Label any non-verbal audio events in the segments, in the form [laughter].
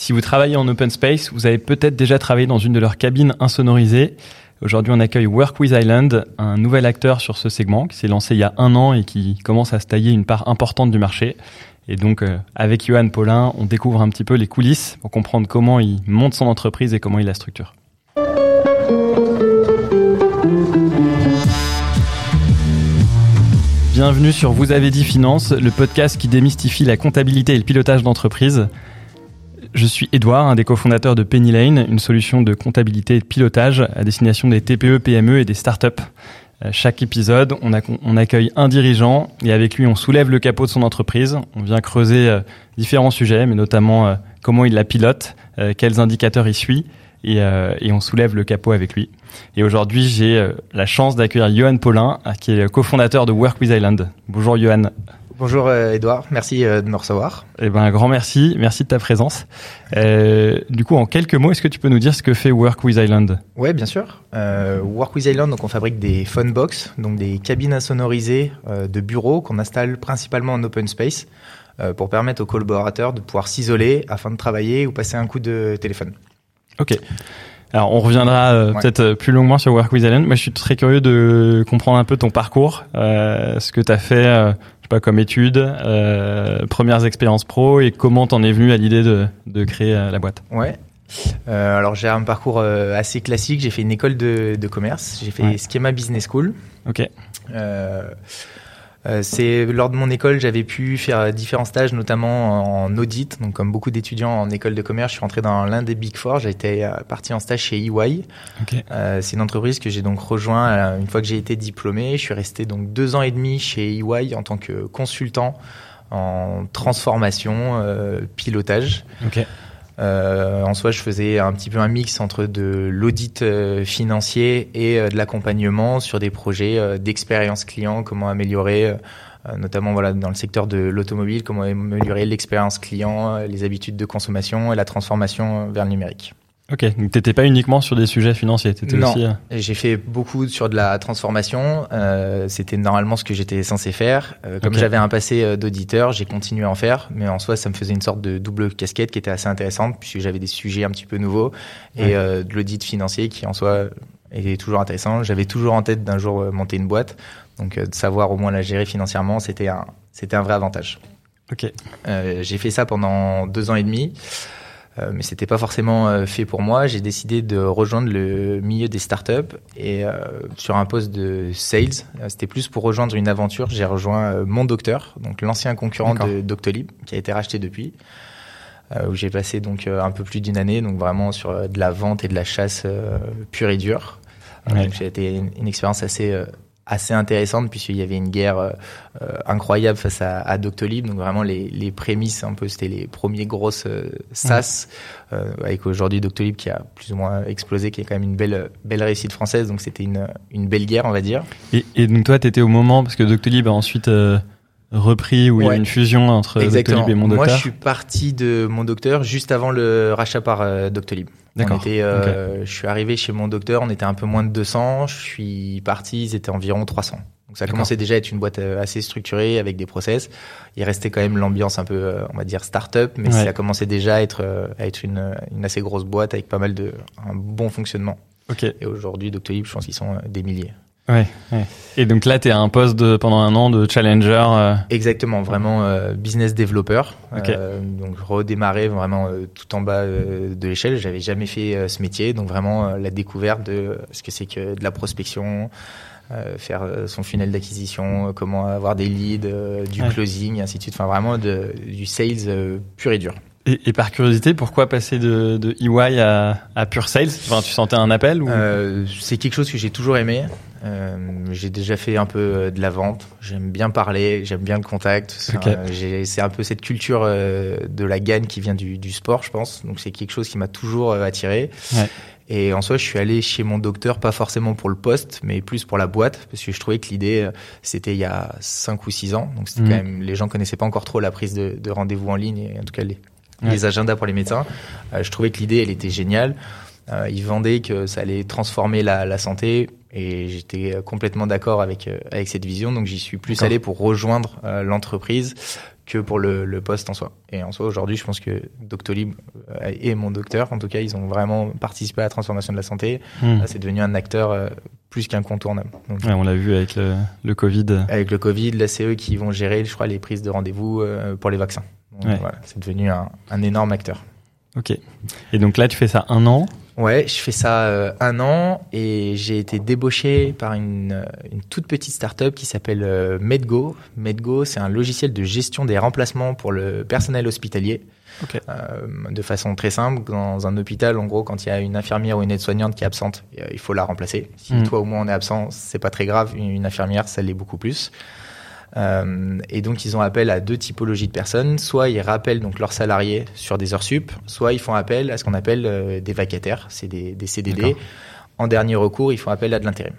Si vous travaillez en open space, vous avez peut-être déjà travaillé dans une de leurs cabines insonorisées. Aujourd'hui, on accueille Work with Island, un nouvel acteur sur ce segment qui s'est lancé il y a un an et qui commence à se tailler une part importante du marché. Et donc, euh, avec Johan Paulin, on découvre un petit peu les coulisses pour comprendre comment il monte son entreprise et comment il la structure. Bienvenue sur Vous avez dit finance, le podcast qui démystifie la comptabilité et le pilotage d'entreprise. Je suis Edouard, un des cofondateurs de Penny Lane, une solution de comptabilité et de pilotage à destination des TPE, PME et des startups. Euh, chaque épisode, on, accueille un dirigeant et avec lui, on soulève le capot de son entreprise. On vient creuser euh, différents sujets, mais notamment euh, comment il la pilote, quels indicateurs il suit et, et, on soulève le capot avec lui. Et aujourd'hui, j'ai la chance d'accueillir Johan Paulin, qui est cofondateur de Work with Island. Bonjour Johan. Bonjour Edouard, merci de me recevoir. Eh ben, un grand merci, merci de ta présence. Euh, du coup, en quelques mots, est-ce que tu peux nous dire ce que fait Work with Island? Ouais, bien sûr. Euh, Work with Island, donc on fabrique des phone box, donc des cabines insonorisées euh, de bureaux qu'on installe principalement en open space euh, pour permettre aux collaborateurs de pouvoir s'isoler afin de travailler ou passer un coup de téléphone. Ok. Alors, on reviendra euh, peut-être plus longuement sur Work with Island. Moi, je suis très curieux de comprendre un peu ton parcours, ce que tu as fait pas comme études, euh, premières expériences pro et comment t'en es venu à l'idée de, de créer euh, la boîte? Ouais. Euh, alors j'ai un parcours euh, assez classique. J'ai fait une école de, de commerce. J'ai fait Schema Business School. Ok. Euh, euh, c'est lors de mon école, j'avais pu faire différents stages, notamment en audit. Donc, comme beaucoup d'étudiants en école de commerce, je suis rentré dans l'un des Big Four. J'ai été euh, parti en stage chez EY. Euh, c'est une entreprise que j'ai donc rejoint une fois que j'ai été diplômé. Je suis resté donc deux ans et demi chez EY en tant que consultant en transformation, pilotage. Okay. Euh, en soi, je faisais un petit peu un mix entre de l'audit euh, financier et euh, de l'accompagnement sur des projets d'expérience client, comment améliorer, notamment voilà dans le secteur de l'automobile, comment améliorer l'expérience client, les habitudes de consommation et la transformation vers le numérique. Ok, donc t'étais pas uniquement sur des sujets financiers, t'étais non. aussi. Euh, j'ai fait beaucoup sur de la transformation. Euh, C'était normalement ce que j'étais censé faire. Euh, comme j'avais un passé euh, d'auditeur, j'ai continué à en faire, mais en soi, ça me faisait une sorte de double casquette qui était assez intéressante puisque j'avais des sujets un petit peu nouveaux et euh, de l'audit financier qui en soi était toujours intéressant. J'avais toujours en tête d'un jour monter une boîte, donc de savoir au moins la gérer financièrement, c'était un c'était un vrai avantage. Ok. j'ai fait ça pendant deux ans et demi. Euh, mais c'était pas forcément euh, fait pour moi. J'ai décidé de rejoindre le milieu des startups et euh, sur un poste de sales. C'était plus pour rejoindre une aventure. J'ai rejoint Mon Docteur, donc l'ancien concurrent de Doctolib, qui a été racheté depuis. où j'ai passé donc un peu plus d'une année, donc vraiment sur de la vente et de la chasse pure et dure. Donc j'ai été une, une expérience assez assez intéressante puisqu'il y avait une guerre euh, euh, incroyable face à, à, Doctolib. Donc vraiment les, les prémices un peu, c'était les premiers grosses euh, SaaS euh, avec aujourd'hui Doctolib qui a plus ou moins explosé, qui est quand même une belle belle réussite française. Donc c'était une une belle guerre, on va dire. Et, et donc toi, tu étais au moment parce que Doctolib a ensuite repris où il y a une fusion entre Doctolib et Mon Docteur. Moi, je suis parti de Mon Docteur juste avant le rachat par Doctolib. D'accord. Euh, Je suis arrivé chez mon docteur, on était un peu moins de 200. Je suis parti, ils étaient environ 300. Donc ça commençait déjà à être une boîte euh, assez structurée avec des process. Il restait quand même l'ambiance un peu, euh, on va dire, start-up, mais ça commençait déjà à être, euh, à être une, une assez grosse boîte avec pas mal de, un bon fonctionnement. Ok. Et aujourd'hui, Doctolib, je pense qu'ils sont des milliers. Ouais, ouais. Et donc là, tu es à un poste de, pendant un an de challenger. Euh... Exactement, vraiment euh, business developer. Okay. Euh, donc redémarrer vraiment euh, tout en bas de l'échelle. J'avais jamais fait ce métier, donc vraiment la découverte de ce que c'est que de la prospection, faire son funnel d'acquisition, comment avoir des leads, du ouais. closing, ainsi de suite. Enfin vraiment de, du sales pur et dur. Et, et, par curiosité, pourquoi passer de, de EY à, à Pure Sales? Enfin, Tu sentais un appel ou... euh, C'est quelque chose que j'ai toujours aimé. Euh, j'ai déjà fait un peu de la vente. J'aime bien parler, j'aime bien le contact. C'est okay. un, un, peu cette culture euh, de la gagne qui vient du, du sport, je pense. Donc c'est quelque chose qui m'a toujours euh, attiré. Ouais. Et en soi, je suis allé chez mon docteur, pas forcément pour le poste, mais plus pour la boîte, parce que je trouvais que l'idée, euh, c'était il y a cinq ou six ans. Donc c'était mmh. quand même, les gens connaissaient pas encore trop la prise de, de rendez-vous en ligne, et en tout cas les, ouais. les agendas pour les médecins. Euh, je trouvais que l'idée, elle était géniale. Euh, ils vendaient que ça allait transformer la, la santé et j'étais complètement d'accord avec avec cette vision. Donc j'y suis plus allé pour rejoindre l'entreprise que pour le, le poste en soi. Et en soi, aujourd'hui, je pense que Doctolib euh, et mon docteur, en tout cas, ils ont vraiment participé à la transformation de la santé. Hmm. C'est devenu un acteur euh, plus qu'incontournable. Ouais, on l'a vu avec le, le Covid. Avec le Covid, c'est eux qui vont gérer, je crois, les prises de rendez-vous euh, pour les vaccins. Ouais. voilà, c'est devenu un, un énorme acteur. Ok. Et donc là, tu fais ça un an. Ouais, je fais ça euh, un an et j'ai été débauché par une, euh, une toute petite start-up qui s'appelle euh, Medgo. Medgo, c'est un logiciel de gestion des remplacements pour le personnel hospitalier. Ok. Euh, de façon très simple, dans un hôpital, en gros, quand il y a une infirmière ou une aide-soignante qui est absente, euh, il faut la remplacer. Si Mm. toi ou moi on est absent, c'est pas très grave. Une, une infirmière, ça l'est beaucoup plus. Euh, et donc ils ont appel à deux typologies de personnes. Soit ils rappellent donc leurs salariés sur des heures sup, soit ils font appel à ce qu'on appelle euh, des vacataires, c'est des, des CDD. En dernier recours, ils font appel à de l'intérim.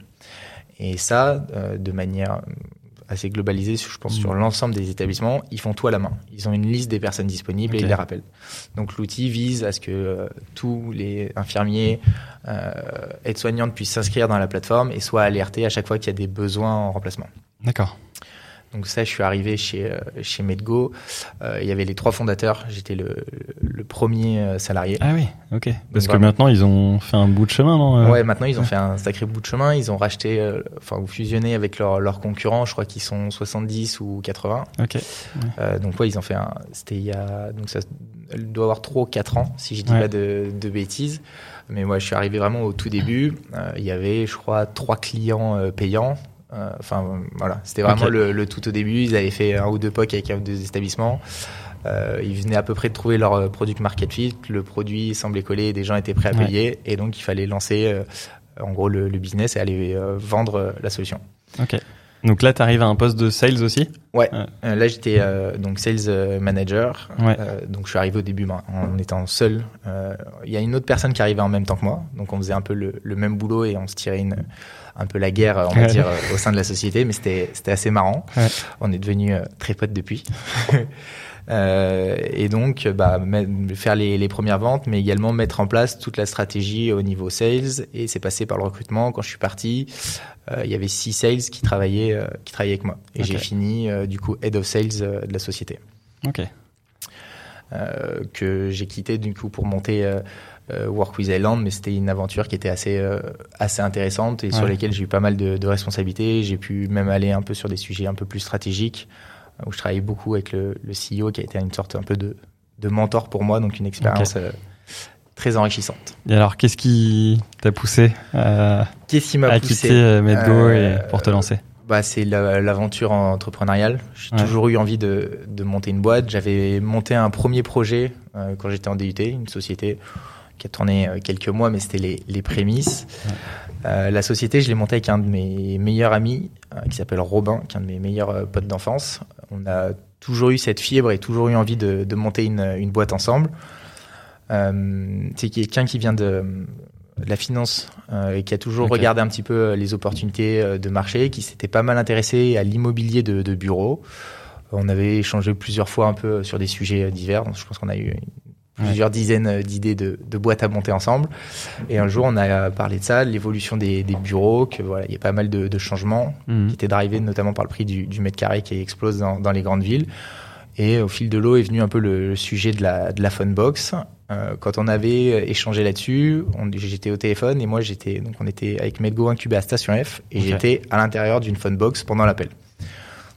Et ça, euh, de manière assez globalisée, je pense, sur l'ensemble des établissements, ils font tout à la main. Ils ont une liste des personnes disponibles et ils les rappellent. Donc l'outil vise à ce que euh, tous les infirmiers, euh, aides-soignantes puissent s'inscrire dans la plateforme et soient alertés à chaque fois qu'il y a des besoins en remplacement. D'accord. Donc ça, je suis arrivé chez euh, chez Medgo. Euh, il y avait les trois fondateurs. J'étais le, le premier euh, salarié. Ah oui, ok. Parce que maintenant, ils ont fait un bout de chemin, non euh Ouais, maintenant ils ont fait un sacré bout de chemin. Ils ont racheté, euh, enfin, ou fusionné avec leurs leurs concurrents. Je crois qu'ils sont 70 ou 80. Ok. Euh, donc ouais, ils ont fait un. C'était il y a donc ça doit avoir 3 ou 4 ans, si je dis Ouais. pas de, de bêtises. Mais moi, je suis arrivé vraiment au tout début. Euh, il y avait, je crois, trois clients payants. Euh, Enfin voilà, c'était vraiment le, le tout au début. Ils avaient fait un ou deux POC avec un ou deux établissements. Euh, ils venaient à peu près de trouver leur euh, product market fit. Le produit semblait coller, des gens étaient prêts à Ouais. payer, et donc il fallait lancer euh, en gros le, le business et aller euh, vendre la solution. Ok. Donc là, tu arrives à un poste de sales aussi? Ouais. Là, j'étais donc sales manager. Ouais. Donc, je suis arrivé au début ben, en étant seul. Il y a une autre personne qui arrivait en même temps que moi. Donc, on faisait un peu le, le même boulot et on se tirait une, un peu la guerre, on va dire, euh, au sein de la société. Mais c'était c'était assez marrant. Ouais. On est devenus euh, très potes depuis. [laughs] Euh, et donc, bah, me- faire les, les premières ventes, mais également mettre en place toute la stratégie au niveau sales. Et c'est passé par le recrutement. Quand je suis parti, euh, il y avait six sales qui travaillaient, euh, qui travaillaient avec moi. Et j'ai fini, euh, du coup, head of sales euh, de la société. Ok. Euh, que j'ai quitté, du coup, pour monter euh, euh, Work with Island. Mais c'était une aventure qui était assez, euh, assez intéressante et sur lesquelles j'ai eu pas mal de, de responsabilités. J'ai pu même aller un peu sur des sujets un peu plus stratégiques où je travaillais beaucoup avec le, le CEO qui a été une sorte un peu de, de mentor pour moi, donc une expérience euh, très enrichissante. Et alors, qu'est-ce qui t'a poussé à, Qu'est-ce qui m'a à poussé quitter euh, Medgo Euh, et pour te lancer? bah, c'est la- l'aventure entrepreneuriale. J'ai Ouais. toujours eu envie de, de monter une boîte. J'avais monté un premier projet euh, quand j'étais en DUT, une société qui a tourné euh, quelques mois, mais c'était les, les prémices. Euh, la société, je l'ai montée avec un de mes meilleurs amis euh, qui s'appelle Robin, qui est un de mes meilleurs euh, potes d'enfance. On a toujours eu cette fibre et toujours eu envie de, de monter une, une boîte ensemble. C'est quelqu'un qui vient de, de la finance et qui a toujours regardé un petit peu les opportunités de marché, qui s'était pas mal intéressé à l'immobilier de, de bureau. On avait échangé plusieurs fois un peu sur des sujets divers. Je pense qu'on a eu plusieurs dizaines d'idées de, de boîtes à monter ensemble. Et un jour, on a parlé de ça, l'évolution des, des bureaux, que voilà, il y a pas mal de, de changements Mhm. qui était drivé notamment par le prix du, du mètre carré qui explose dans, dans les grandes villes. Et au fil de l'eau est venu un peu le, le sujet de la, de la phone box. Euh, quand on avait échangé là-dessus, on- j'étais au téléphone et moi j'étais donc on était avec Medgo incubé à Station F et j'étais à l'intérieur d'une phone box pendant l'appel.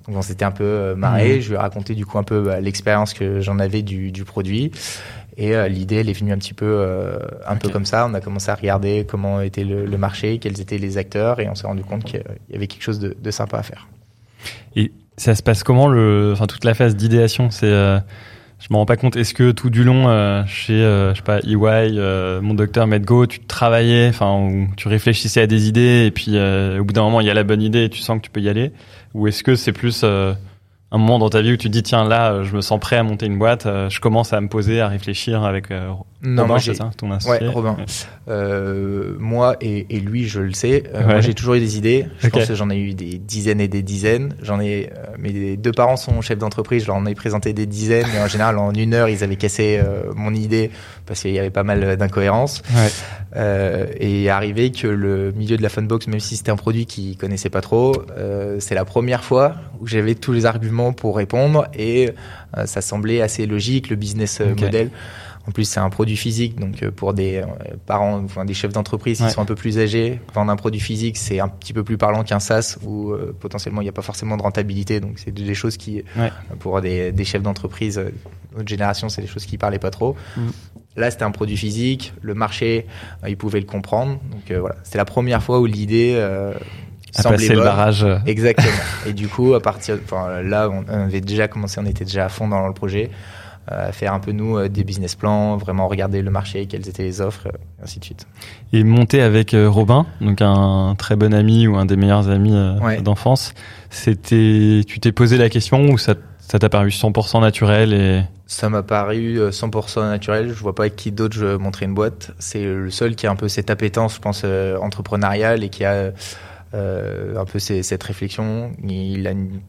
Donc on s'était un peu euh, marré. Mhm. Je lui ai raconté du coup un peu bah, l'expérience que j'en avais du, du produit. Et euh, l'idée, elle est venue un petit peu, euh, un peu comme ça. On a commencé à regarder comment était le, le marché, quels étaient les acteurs, et on s'est rendu compte qu'il y avait quelque chose de, de sympa à faire. Et ça se passe comment le, enfin toute la phase d'idéation? C'est, euh, je me rends pas compte. Est-ce que tout du long euh, chez, euh, je sais pas, EY, euh, mon docteur Medgo, tu travaillais, enfin, tu réfléchissais à des idées et puis euh, au bout d'un moment il y a la bonne idée et tu sens que tu peux y aller, ou est-ce que c'est plus euh, un moment dans ta vie où tu te dis tiens là euh, je me sens prêt à monter une boîte, euh, je commence à me poser, à réfléchir avec Non, Robin, c'est ça, ton associé. Ouais, Robin. Euh, moi et, et lui, je le sais. Euh, Ouais. Moi, j'ai toujours eu des idées. Je pense que j'en ai eu des dizaines et des dizaines. J'en ai. euh, mes deux parents sont chefs d'entreprise. Je leur en ai présenté des dizaines. Et en général, en une heure, ils avaient cassé mon idée parce qu'il y avait pas mal d'incohérences. Euh, et arrivé que le milieu de la Funbox, même si c'était un produit qu'ils connaissaient pas trop, euh, c'est la première fois où j'avais tous les arguments pour répondre et euh, ça semblait assez logique, le business euh, Ok. model. En plus, c'est un produit physique, donc euh, pour des parents, enfin des chefs d'entreprise qui Ouais. sont un peu plus âgés, vendre un produit phisique, c'est un petit peu plus parlant qu'un SaaS où euh, potentiellement il n'y a pas forcément de rentabilité. Donc c'est des choses qui, Ouais. pour des, des chefs d'entreprise, notre génération, c'est des choses qui parlaient pas trop. Mm. Là, c'était un produit physique, le marché, euh, ils pouvaient le comprendre. Donc euh, voilà, c'était la première fois où l'idée euh, semblait le barrage. euh, Exactement. [laughs] Et du coup, à partir, enfin, là, on avait déjà commencé, on était déjà à fond dans le projet, euh, à faire un peu nous euh, des business plans, vraiment regarder le marché, quelles étaient les offres, euh, et ainsi de suite. Et monter avec euh, Robin, donc un très bon ami ou un des meilleurs amis euh, Ouais. d'enfance, c'était, tu t'es posé la question ou ça, ça t'a paru 100% naturel et Ça m'a paru euh, 100% naturel. Je vois pas avec qui d'autre je montrais une boîte. C'est le seul qui a un peu cette appétence, je pense, euh, entrepreneuriale et qui a euh, un peu ces- cette réflexion. Il a une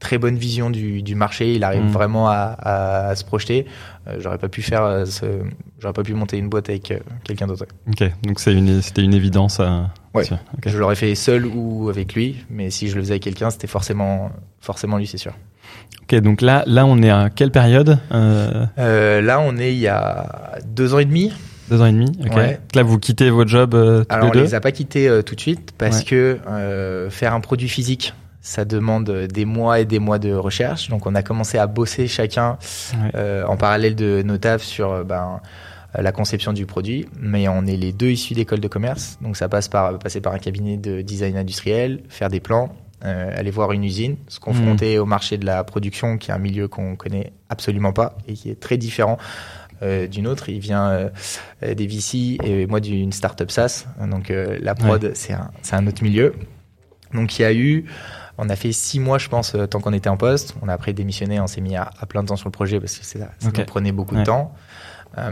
très bonne vision du, du marché. Il arrive Mm. vraiment à, à- à se projeter. Euh, j'aurais pas pu faire, euh, j'aurais pas pu monter une boîte avec euh, quelqu'un d'autre. ok, donc une, c'était une évidence. euh, Ouais. Je l'aurais fait seul ou avec lui, mais si je le faisais avec quelqu'un, c'était forcément, forcément lui, c'est sûr. Ok, donc là, là, on est à quelle période euh, Euh, là, on est il y a deux ans et demi. Deux ans et demi. Ok. Ouais. Là, vous quittez votre job euh, tous Alors, on les deux. les a pas quittés euh, tout de suite parce Ouais. que euh, faire un produit physique, ça demande des mois et des mois de recherche. Donc, on a commencé à bosser chacun Ouais. en parallèle de nos tafs sur ben, la conception du produit. Mais on est les deux issus d'école de commerce. Donc, ça passe par passer par un cabinet de design industriel, faire des plans, euh, aller voir une usine, se confronter au marché de la production, qui est un milieu qu'on connaît absolument pas et qui est très différent euh, d'une autre. Il vient euh, des VC et moi d'une startup SaaS. Donc euh, la prod, c'est un, autre milieu. Donc il y a eu, on a fait six mois, je pense, tant qu'on était en poste. On a après démissionné, on s'est mis à, à plein de temps sur le projet parce que c'est- ça Ok. nous prenait beaucoup Ouais. de temps.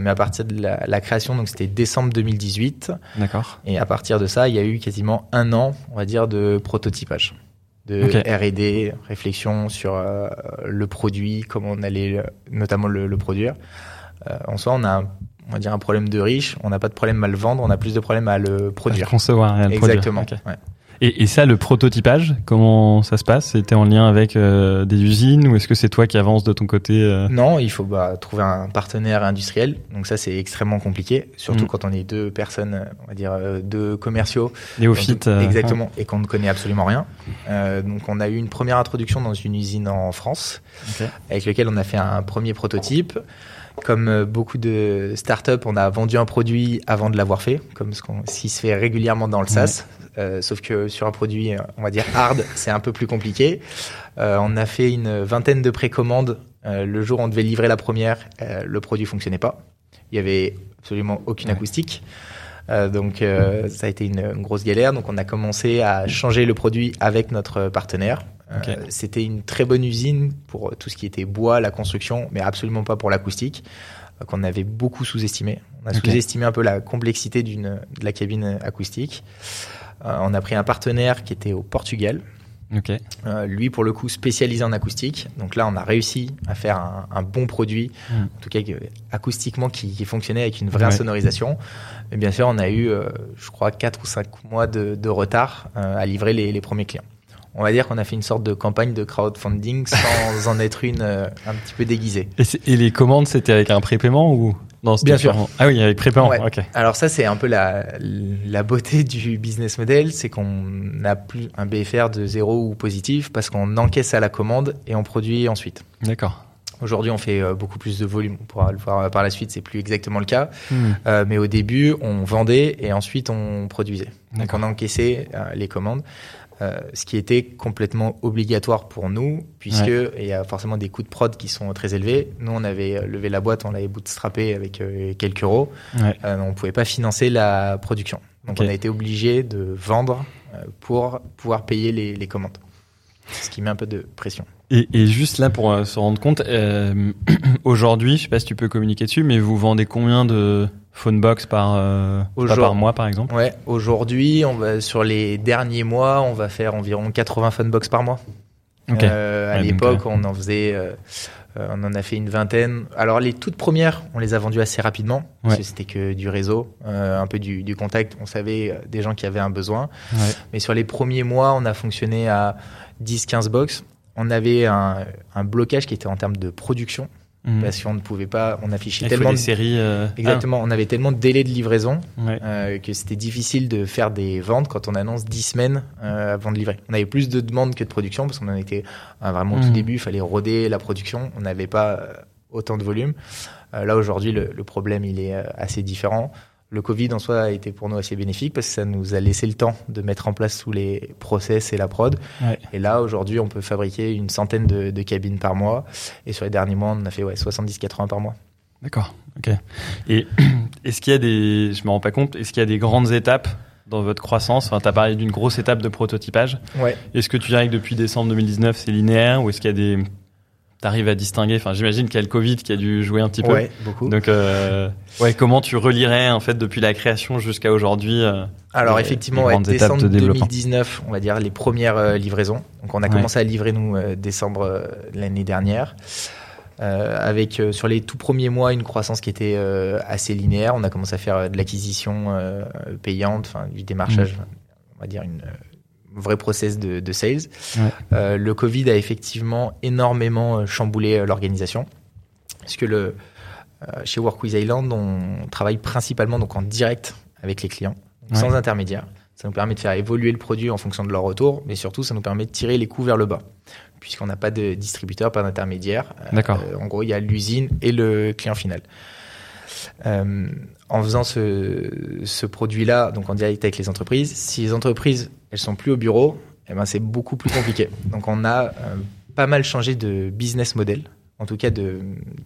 Mais à partir de la, la création, donc c'était décembre 2018, D'accord. et à partir de ça, il y a eu quasiment un an, on va dire, de prototypage, de. R&D, réflexion sur euh, le produit, comment on allait euh, notamment le, le produire. Euh, en soi, on a, un- on va dire, un problème de riche. On n'a pas de problème à le vendre, on a plus de problème à le À le produire. concevoir et à le produire. Exactement. Ouais. Et, et ça, le prototypage, comment ça se passe? C'était en lien avec euh, des usines ou est-ce que c'est toi qui avances de ton côté euh? Non, il faut bah, trouver un partenaire industriel. Donc ça, c'est extrêmement compliqué, surtout Mm. quand on est deux personnes, on va dire euh, deux commerciaux Néophyte Donc, euh, Exactement, et qu'on ne connaît absolument rien. Euh, donc on a eu une première introduction dans une usine en France, Ok. avec lequel on a fait un premier prototype. Comme euh, beaucoup de startups, on a vendu un produit avant de l'avoir fait, comme ce, qui se fait régulièrement dans le SaaS. Euh, sauf que sur un produit, euh, on va dire hard, [laughs] c'est un peu plus compliqué. Euh, on a fait une vingtaine de précommandes. Euh, le jour où on devait livrer la première, euh, le produit fonctionnait pas. Il y avait absolument aucune Ouais. acoustique. Euh, donc euh, ça a été une, une grosse galère. Donc on a commencé à changer le produit avec notre partenaire. Euh. C'était une très bonne usine pour tout ce qui était bois, la construction, mais absolument pas pour l'acoustique, euh, qu'on avait beaucoup sous-estimé. On a sous-estimé un peu la complexité d'une de la cabine acoustique. Euh, on a pris un partenaire qui était au Portugal, euh, lui, pour le coup, spécialisé en acoustique. Donc là, on a réussi à faire un, un bon produit, Mm. en tout cas que- acoustiquement, qui, qui fonctionnait avec une vraie Ouais. sonorisation. Mais bien sûr, on a eu, euh, je crois, 4 ou 5 mois de, de retard euh, à livrer les, les premiers clients. On va dire qu'on a fait une sorte de campagne de crowdfunding sans [laughs] en être une euh, un petit peu déguisée. Et, les commandes, c'était avec un prépaiement ou? Non Bien sûr. purement- Ah oui, avec prépaiement. Ouais. Alors ça, c'est un peu la, la beauté du business model, c'est qu'on n'a plus un BFR de zéro ou positif parce qu'on encaisse à la commande et on produit ensuite. D'accord. Aujourd'hui, on fait euh, beaucoup plus de volume. On pourra le voir par la suite, c'est plus exactement le cas. Hmm. Euh, mais au début, on vendait et ensuite on produisait. Donc on encaissait euh, les commandes, euh, ce qui était complètement obligatoire pour nous, puisque il y a forcément des coûts de prod qui sont très élevés. Nous, on avait euh, levé la boîte, on l'avait bootstrappé avec euh, quelques euros. Ouais. Euh, on pouvait pas financer la production. Donc on a été obligé de vendre pour pouvoir payer les, les commandes. Ce qui met un peu de pression. Et, et juste là pour euh, se rendre compte, euh, [clears throat] aujourd'hui, je sais pas si tu peux communiquer dessus, mais vous vendez combien de phone box par euh, pas, par mois par exemple? Ouais, aujourd'hui, on va sur les derniers mois, on va faire environ 80 funbox par mois. Ok. Euh, à Ouais, donc, l'époque, on en faisait on en a fait une vingtaine. Alors les toutes premières, on les a vendues assez rapidement. Parce que c'était que du réseau, un peu du, du, contact. On savait des gens qui avaient un besoin. Ouais. Mais sur les premiers mois, on a fonctionné à 10-15 box. On avait un, un blocage qui était en termes de production. Mhm. parce qu'on ne pouvait pas, on affichait tellement de séries. Euh... Exactement, on avait tellement de délais de livraison ouais. euh, que c'était difficile de faire des ventes quand on annonce 10 semaines euh, avant de livrer. On avait plus de demandes que de production parce qu'on en était euh, vraiment au tout mhm. début, il fallait roder la production, on n'avait pas euh, autant de volume. Euh, là aujourd'hui, le, le, problème il est assez différent. Le Covid en soi a été pour nous assez bénéfique parce que ça nous a laissé le temps de mettre en place tous les process et la prod. Ouais. Et là, aujourd'hui, on peut fabriquer une centaine de, de, cabines par mois. Et sur les derniers mois, on a fait ouais, 70-80 par mois. D'accord. Ok. Et [clears throat] est-ce qu'il y a des, je me rends pas compte, est-ce qu'il y a des grandes étapes dans votre croissance? Enfin, Tu as parlé d'une grosse étape de prototypage. Ouais. Est-ce que tu dirais que depuis décembre 2019, c'est linéaire ou est-ce qu'il y a des t'arrives à distinguer Enfin, j'imagine qu'il y a le Covid qui a dû jouer un petit peu. Ouais, beaucoup. Donc, euh, ouais, comment tu relierais en fait depuis la création jusqu'à aujourd'hui euh, Alors effectivement, ouais, décembre de 2019, on va dire les premières euh, livraisons. Donc, on a commencé à livrer nous euh, décembre l'année dernière. avec sur les tout premiers mois une croissance qui était assez linéaire. On a commencé à faire de l'acquisition payante, enfin du démarchage, mmh. on va dire une vrai process de, de sales. Ouais. Euh, le Covid a effectivement énormément euh, chamboulé euh, l'organisation. Parce que le, chez Workwiz Island, on travaille principalement donc en direct avec les clients, ouais. sans intermédiaire. Ça nous permet de faire évoluer le produit en fonction de leur retour, mais surtout, ça nous permet de tirer les coûts vers le bas, puisqu'on n'a pas de distributeur, pas d'intermédiaire. D'accord. Euh, en gros, il y a l'usine et le client final. Euh, en faisant ce, ce produit-là, donc en direct avec les entreprises, si les entreprises elles sont plus au bureau, eh ben c'est beaucoup plus compliqué. [laughs] Donc on a euh, pas mal changé de business model, en tout cas de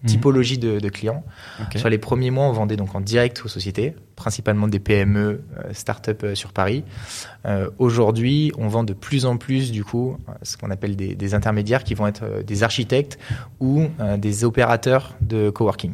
typologie mmh. de, de, clients. Okay. Sur les premiers mois, on vendait donc en direct aux sociétés, principalement des PME, euh, start-up euh, sur Paris. Euh, Aujourd'hui, on vend de plus en plus du coup ce qu'on appelle des, des, intermédiaires qui vont être des architectes ou des opérateurs de coworking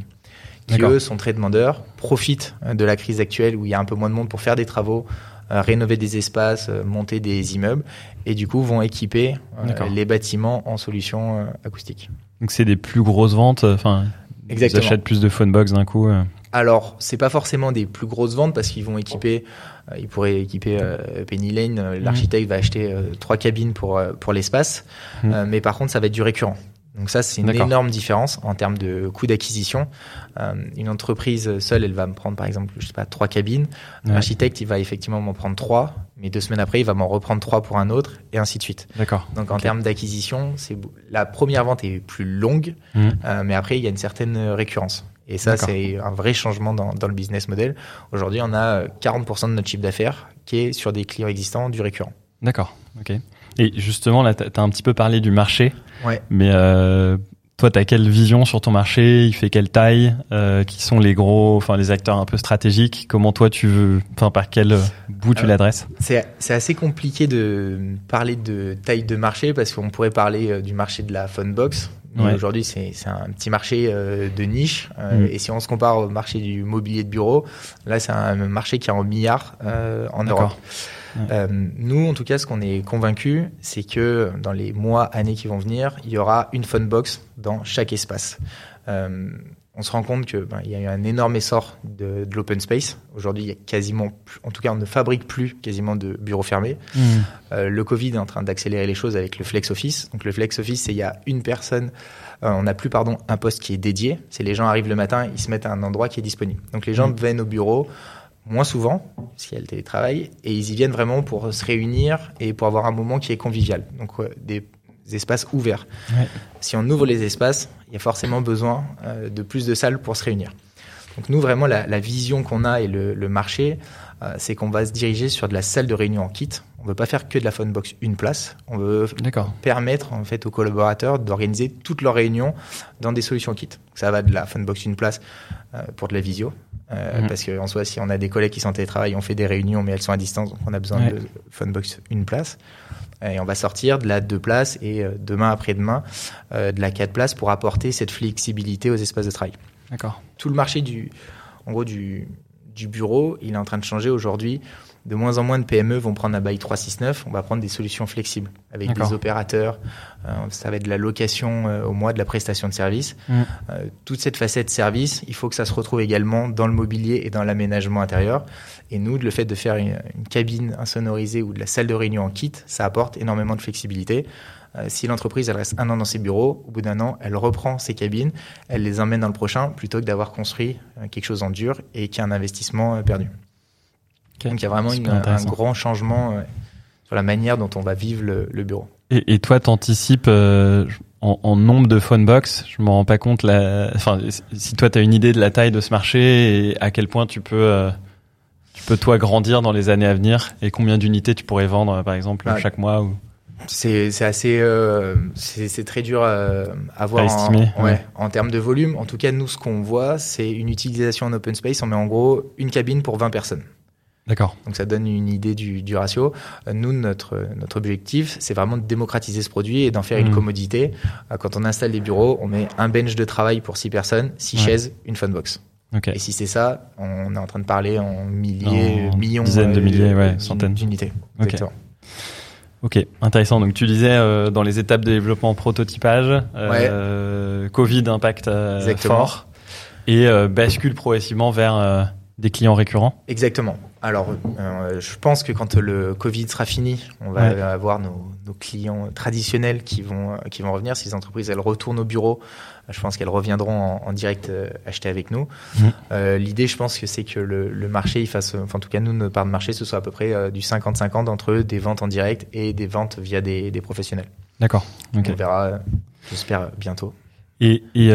qui eux sont très demandeurs, profitent de la crise actuelle où il y a un peu moins de monde pour faire des travaux, euh, rénover des espaces, euh, monter des immeubles, et du coup vont équiper euh, les bâtiments en solutions acoustiques. Donc c'est des plus grosses ventes, enfin ils achètent plus de phonebox d'un coup. Alors, c'est pas forcément des plus grosses ventes parce qu'ils vont équiper, euh, ils pourraient équiper euh, Penny Lane, euh, l'architecte mmh. va acheter euh, trois cabines pour pour l'espace, mmh. mais par contre, ça va être du récurrent. Donc ça, c'est une énorme différence en termes de coût d'acquisition. Euh, une entreprise seule, elle va me prendre par exemple, je sais pas, trois cabines. Ouais. L'architecte, il va effectivement m'en prendre trois, mais deux semaines après, il va m'en reprendre trois pour un autre, et ainsi de suite. D'accord. Donc en termes d'acquisition, c'est la première vente est plus longue, mmh. euh, mais après, il y a une certaine récurrence. Et ça, c'est un vrai changement dans, dans le business model. Aujourd'hui, on a 40% de notre chiffre d'affaires qui est sur des clients existants du récurrent. D'accord. Ok. Et justement, là, tu as un petit peu parlé du marché. Ouais. Mais euh, toi, tu as quelle vision sur ton marché? Il fait quelle taille? Euh, Qui sont les gros, enfin les acteurs un peu stratégiques? Comment toi, tu veux, enfin par quel bout tu l'adresses? C'est assez compliqué de parler de taille de marché parce qu'on pourrait parler euh, du marché de la phone box. Ouais. Aujourd'hui, c'est un petit marché euh, de niche. Euh, mmh. Et si on se compare au marché du mobilier de bureau, là, c'est un marché qui est en milliards euh, en Europe. Ouais. Euh, nous, en tout cas, ce qu'on est convaincu, c'est que dans les mois, années qui vont venir, il y aura une phone box dans chaque espace. Euh, on se rend compte que ben, il y a eu un énorme essor de, de l'open space. Aujourd'hui, il y a quasiment, plus, en tout cas, on ne fabrique plus quasiment de bureaux fermés. Mmh. Euh, le Covid est en train d'accélérer les choses avec le flex office. Donc le flex office, c'est il y a une personne, euh, on n'a plus pardon un poste qui est dédié. C'est les gens arrivent le matin, ils se mettent à un endroit qui est disponible. Donc les gens mmh. viennent au bureau moins souvent, parce qu'il y a le télétravail, et ils y viennent vraiment pour se réunir et pour avoir un moment qui est convivial. Donc euh, des, espaces ouverts. Ouais. Si on ouvre les espaces, il y a forcément besoin euh, de plus de salles pour se réunir. Donc nous, vraiment, la, la vision qu'on a et le, le marché, euh, c'est qu'on va se diriger sur de la salle de réunion en kit. On veut pas faire que de la phone box une place. On veut permettre en fait aux collaborateurs d'organiser toutes leurs réunions dans des solutions kit. Ça va de la phone box une place euh, pour de la visio, euh, mmh. Parce qu'en soi, si on a des collègues qui sont en télétravail, on fait des réunions, mais elles sont à distance, donc on a besoin ouais. de Funbox une place. Et on va sortir de la deux places et euh, demain après-demain de la quatre places pour apporter cette flexibilité aux espaces de travail. D'accord. Tout le marché du, en gros, du, du bureau, il est en train de changer aujourd'hui. De moins en moins de PME vont prendre un bail 369. On va prendre des solutions flexibles avec des opérateurs. Euh, ça va être de la location euh, au mois, de la prestation de service. Mm. Euh, toute cette facette service, il faut que ça se retrouve également dans le mobilier et dans l'aménagement intérieur. Et nous, le fait de faire une, une, cabine insonorisée ou de la salle de réunion en kit, ça apporte énormément de flexibilité. Si l'entreprise elle reste un an dans ses bureaux, au bout d'un an, elle reprend ses cabines, elle les emmène dans le prochain plutôt que d'avoir construit quelque chose en dur et qui a un investissement euh, Donc il y a vraiment un grand changement sur la manière dont on va vivre le, bureau. Et, et toi, t'anticipes en, en, nombre de phone box Je me rends pas compte. La... Enfin, si toi, tu as une idée de la taille de ce marché et à quel point tu peux, tu peux toi grandir dans les années à venir et combien d'unités tu pourrais vendre, par exemple, chaque mois ou c'est assez euh, c'est très dur à, voir à estimer, en, ouais, en termes de volume. En tout cas, nous, ce qu'on voit, c'est une utilisation en open space. On met en gros une cabine pour 20 personnes. D'accord. Donc ça donne une idée du, du ratio. Nous, notre, notre objectif, c'est vraiment de démocratiser ce produit et d'en faire une mmh. commodité. Quand on installe des bureaux, on met un bench de travail pour 6 personnes, 6 chaises, une funbox. Okay. Et si c'est ça, on est en train de parler en milliers, millions, dizaines de milliers, ouais, centaines d'unités. Exactement. Ok, intéressant. Donc tu disais euh, dans les étapes de développement prototypage, euh, Covid impact euh, fort et bascule progressivement vers des clients récurrents. Exactement. Alors, je pense que quand le Covid sera fini, on va avoir nos, nos, clients traditionnels qui vont qui vont revenir. Si les entreprises elles retournent au bureau, je pense qu'elles reviendront en, direct euh, acheter avec nous. Mmh. Euh, l'idée, je pense que c'est que le, marché, il fasse, enfin, en tout cas, nous, notre part de marché, ce soit à peu près euh, du 50-50 entre des ventes en direct et des ventes via des, professionnels. D'accord. On verra, j'espère, bientôt. Et, et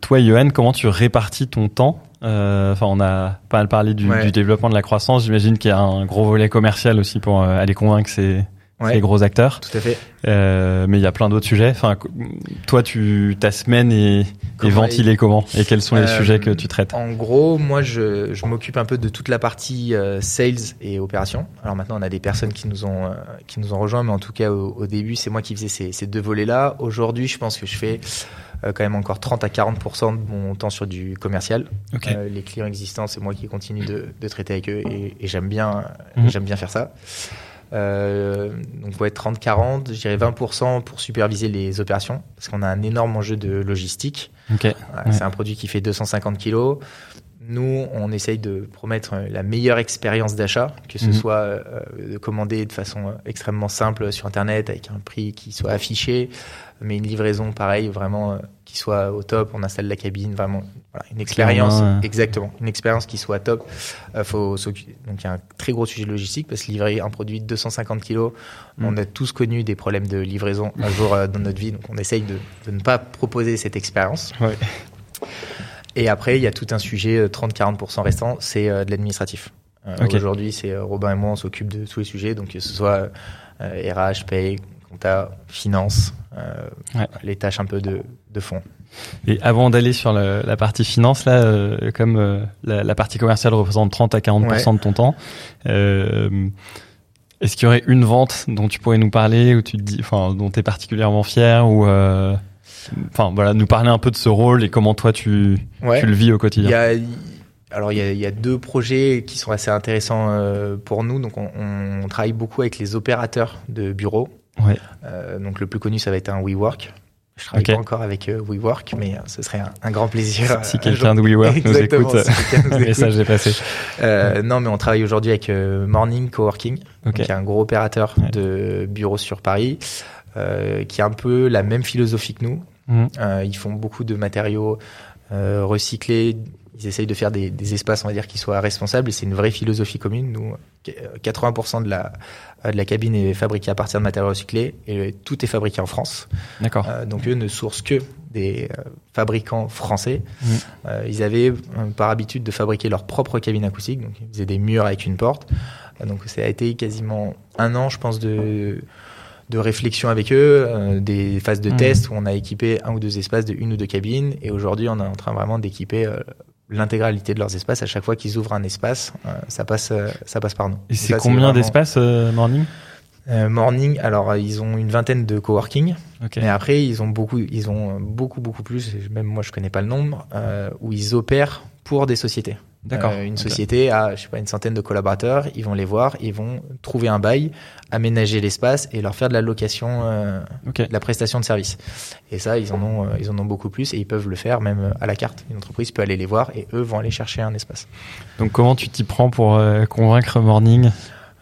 toi, Johan, comment tu répartis ton temps Enfin, on a pas mal parlé du, du développement de la croissance. J'imagine qu'il y a un gros volet commercial aussi pour aller convaincre ces, les gros acteurs. Tout à fait. Euh, mais il y a plein d'autres sujets. Enfin, toi, tu ta semaine est, est ventilée comment Et quels sont les euh, sujets que tu traites En gros, moi, je, je m'occupe un peu de toute la partie euh, sales et opération. Alors maintenant, on a des personnes qui nous ont euh, qui nous ont rejoints, mais en tout cas, au, au début, c'est moi qui faisais ces, ces deux volets-là. Aujourd'hui, je pense que je fais euh, quand même encore 30 à 40% de mon temps sur du commercial. Okay. les clients existants, c'est moi qui continue de, de traiter avec eux et, et j'aime bien mmh. j'aime bien faire ça. Euh, donc, ouais, 30-40, je dirais 20% pour superviser les opérations, parce qu'on a un énorme enjeu de logistique. Okay. C'est un produit qui fait 250 kilos. Nous, on essaye de promettre la meilleure expérience d'achat, que ce mhm. soit euh, de commander de façon extrêmement simple sur Internet avec un prix qui soit affiché, mais une livraison pareil, vraiment euh, qui soit au top. On installe la cabine, vraiment voilà, une expérience exactement, une expérience qui soit top. Euh, faut donc il y a un très gros sujet logistique parce que livrer un produit de 250 kilos, mm. on a tous connu des problèmes de livraison un jour euh, dans notre vie, donc on essaye de, de ne pas proposer cette expérience. Ouais. Et après, il y a tout un sujet 30-40% restant, c'est de l'administratif. Aujourd'hui, c'est Robin et moi, on s'occupe de tous les sujets, donc que ce soit RH, paye, compta, finance, euh, les tâches un peu de, de fond. Et avant d'aller sur la partie finance, là, euh, comme euh, la, partie commerciale représente 30 à 40% de ton temps, est-ce qu'il y aurait une vente dont tu pourrais nous parler, ou tu te dis, enfin, dont tu es particulièrement fier, ou enfin voilà, nous parler un peu de ce rôle et comment toi tu, tu le vis au quotidien. Il y a, alors il y, a, il y, a, deux projets qui sont assez intéressants pour nous. Donc on, on, travaille beaucoup avec les opérateurs de bureaux. Ouais. Euh, donc le plus connu, ça va être un WeWork. Je travaille pas encore avec euh, WeWork, mais euh, ce serait un, un grand plaisir. Si quelqu'un de WeWork [laughs] nous écoute, [laughs] le message est passé. Euh, non, mais on travaille aujourd'hui avec Morning Coworking, okay. qui est un gros opérateur de bureaux sur Paris, qui a un peu la même philosophie que nous. Mmh. ils font beaucoup de matériaux recyclés, ils essayent de faire des, des, espaces, on va dire, qui soient responsables. Et c'est une vraie philosophie commune. Nous, 80% de la, de la cabine est fabriquée à partir de matériaux recyclés et tout est fabriqué en France. D'accord. Euh, donc eux ne sourcent que des euh, fabricants français. Mmh. Euh, ils avaient par habitude de fabriquer leur propre cabine acoustique. Donc ils faisaient des murs avec une porte. donc ça a été quasiment un an, je pense, de de réflexion avec eux, euh, des phases de mmh. test où on a équipé un ou deux espaces de une ou deux cabines et aujourd'hui on est en train vraiment d'équiper euh, l'intégralité de leurs espaces. À chaque fois qu'ils ouvrent un espace, euh, ça passe, euh, ça passe par nous. Et c'est combien vraiment... d'espaces euh, Morning? Morning, alors ils ont une vingtaine de coworking, okay. mais après ils ont beaucoup, ils ont beaucoup beaucoup plus. Même moi je connais pas le nombre où ils opèrent pour des sociétés. D'accord. Euh, une société a, je sais pas, une centaine de collaborateurs. Ils vont les voir, ils vont trouver un bail, aménager l'espace et leur faire de la location, euh, de la prestation de service. Et ça, ils en ont, euh, ils en ont beaucoup plus et ils peuvent le faire même à la carte. Une entreprise peut aller les voir et eux vont aller chercher un espace. Donc comment tu t'y prends pour euh, convaincre Morning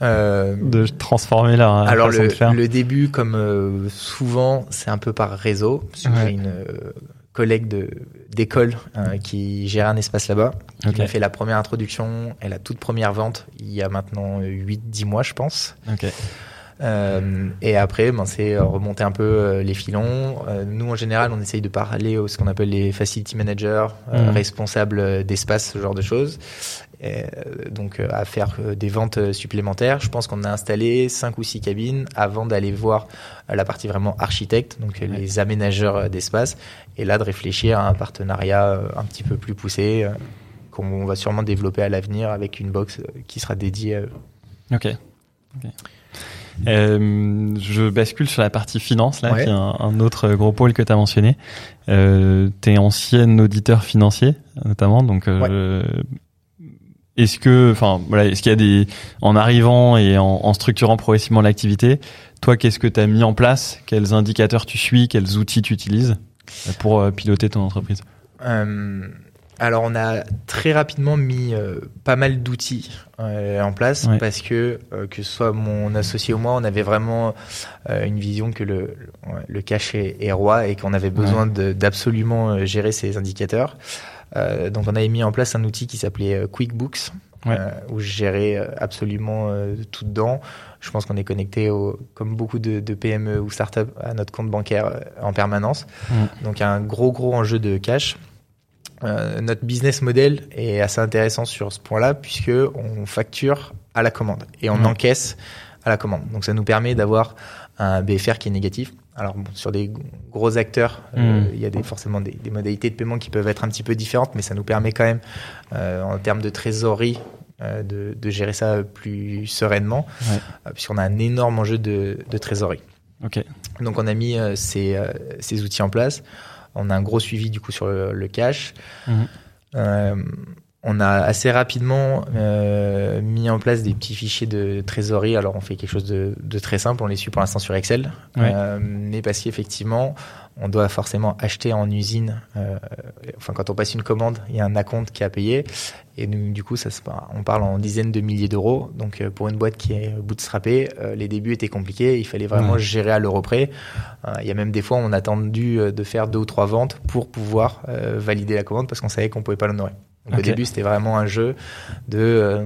Euh, de transformer leur Alors façon le, de faire? le début, comme euh, souvent, c'est un peu par réseau. Ouais. Une euh, collègue de d'école euh, qui gère un espace là-bas, qui Ok. m'a fait la première introduction et la toute première vente il y a maintenant 8-10 mois, je pense. Ok. Euh, et après, ben, c'est remonter un peu euh, les filons. Euh, nous, en général, on essaye de parler aux ce qu'on appelle les facility managers, euh, Mhm. responsables d'espace, ce genre de choses. Et, donc, à faire des ventes supplémentaires. Je pense qu'on a installé cinq ou six cabines avant d'aller voir la partie vraiment architecte, donc Ouais. les aménageurs d'espace. Et là, de réfléchir à un partenariat euh, un petit peu plus poussé. euh, qu'on va sûrement développer à l'avenir avec une box euh, qui sera dédiée à eux. Ok. Ok. Euh, je bascule sur la partie finance, là, Ouais. qui est un, un autre gros pôle que tu as mentionné. Euh, tu es ancien auditeur financier, notamment. Donc, euh, est-ce que, enfin, voilà, est-ce qu'il y a des, en arrivant et en, en structurant progressivement l'activité, toi, qu'est-ce que tu as mis en place? Quels indicateurs tu suis? Quels outils tu utilises? Pour euh, piloter ton entreprise Euh, alors on a très rapidement mis euh, pas mal d'outils euh, en place Ouais. parce que que ce soit mon associé ou moi, on avait vraiment une vision que le, le, cash est, est roi et qu'on avait besoin d'absolument gérer ces indicateurs. Donc on avait mis en place un outil qui s'appelait QuickBooks Ouais. euh, où je gérais euh, absolument euh, tout dedans. Je pense qu'on est connecté au, comme beaucoup de, de PME ou startups à notre compte bancaire euh, en permanence. Donc un gros gros enjeu de cash. Euh, notre business model est assez intéressant sur ce point-là puisque on facture à la commande et on encaisse à la commande. Donc ça nous permet d'avoir un BFR qui est négatif. Alors bon, sur des gros acteurs, euh, Mhm. il y a des, forcément des, des modalités de paiement qui peuvent être un petit peu différentes, mais ça nous permet quand même, euh, en termes de trésorerie, euh, de, de gérer ça plus sereinement, Ouais. puisqu'on a un énorme enjeu de, de trésorerie. Donc on a mis ces, ces outils en place. On a un gros suivi du coup sur le, le cash. Mhm. On a assez rapidement euh, mis en place des petits fichiers de trésorerie. Alors on fait quelque chose de, de très simple. On les suit pour l'instant sur Excel, Ouais. Euh, mais parce qu'effectivement on doit forcément acheter en usine. euh, enfin quand on passe une commande, il y a un acompte qui à payer. Et nous, du coup, ça, se- on parle en dizaines de milliers d'euros. Donc, euh, pour une boîte qui est bootstrappée, euh, les débuts étaient compliqués. Il fallait vraiment gérer à l'euro près. Il y a même des fois, on a attendu de faire deux ou trois ventes pour pouvoir valider la commande parce qu'on savait qu'on pouvait pas l'honorer. Donc, au début, c'était vraiment un jeu de euh,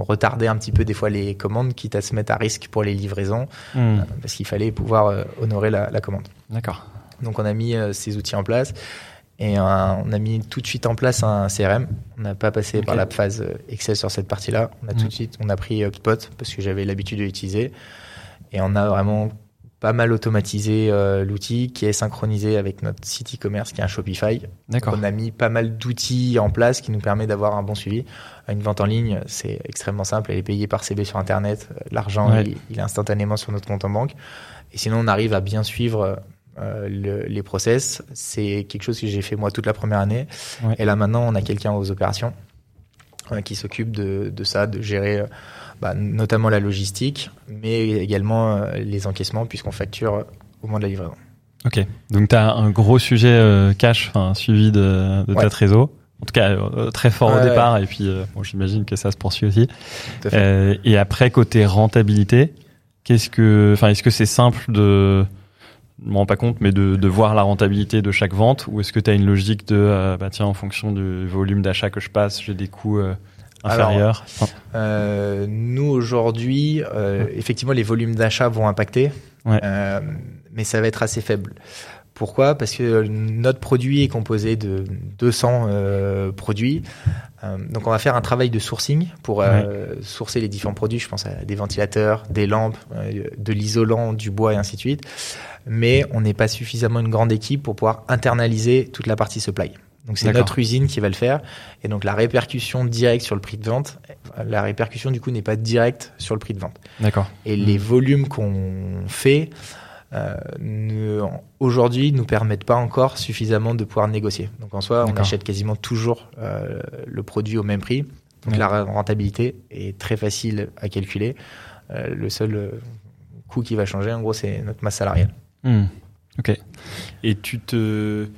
retarder un petit peu des fois les commandes, quitte à se mettre à risque pour les livraisons, Hmm. euh, parce qu'il fallait pouvoir euh, honorer la, la commande. D'accord. Donc on a mis ces outils en place et on a mis tout de suite en place un CRM. On n'a pas passé par la phase Excel sur cette partie-là. On a tout Mm. de suite, on a pris HubSpot parce que j'avais l'habitude de l'utiliser et on a vraiment pas mal automatisé euh, l'outil qui est synchronisé avec notre site e-commerce qui est un Shopify. D'accord. on a mis pas mal d'outils en place qui nous permet d'avoir un bon suivi. Une vente en ligne, c'est extrêmement simple. Elle est payée par CB sur Internet. L'argent, Ouais. il, il est instantanément sur notre compte en banque. Et sinon, on arrive à bien suivre euh, le- les process. C'est quelque chose que j'ai fait moi toute la première année. Ouais. Et là, maintenant, on a quelqu'un aux opérations euh, qui s'occupe de, de ça, de gérer bah, notamment la logistique, mais également euh, les encaissements, puisqu'on facture au moment de la livraison. Ok. Donc tu as un gros sujet euh, cash, enfin suivi de, de Ouais. ta trésor. En tout cas, euh, très fort Ouais, au ouais. départ, et puis bon, j'imagine que ça se poursuit aussi. Et après, côté rentabilité, qu'est-ce que, enfin, est-ce que c'est simple de, je me rends pas compte, mais de, de voir la rentabilité de chaque vente, ou est-ce que tu as une logique de, euh, bah tiens, en fonction du volume d'achat que je passe, j'ai des coûts euh, Alors, Euh, nous aujourd'hui, euh, effectivement, les volumes d'achat vont impacter, Ouais. euh, mais ça va être assez faible. Pourquoi? Parce que notre produit est composé de 200 euh, produits. Euh, donc on va faire un travail de sourcing pour euh, sourcer les différents produits. Je pense à des ventilateurs, des lampes, de l'isolant, du bois et ainsi de suite. Mais on n'est pas suffisamment une grande équipe pour pouvoir internaliser toute la partie supply. Donc c'est notre usine qui va le faire. Et donc la répercussion directe sur le prix de vente, la répercussion du coup n'est pas directe sur le prix de vente. D'accord. Et les volumes qu'on fait, euh, aujourd'hui nous permettent pas encore suffisamment de pouvoir négocier. Donc en soi, on achète quasiment toujours euh, le produit au même prix. Donc la rentabilité est très facile à calculer. Euh, le seul euh, coût qui va changer, en gros, c'est notre masse salariale. Hmm. Ok. Et tu te,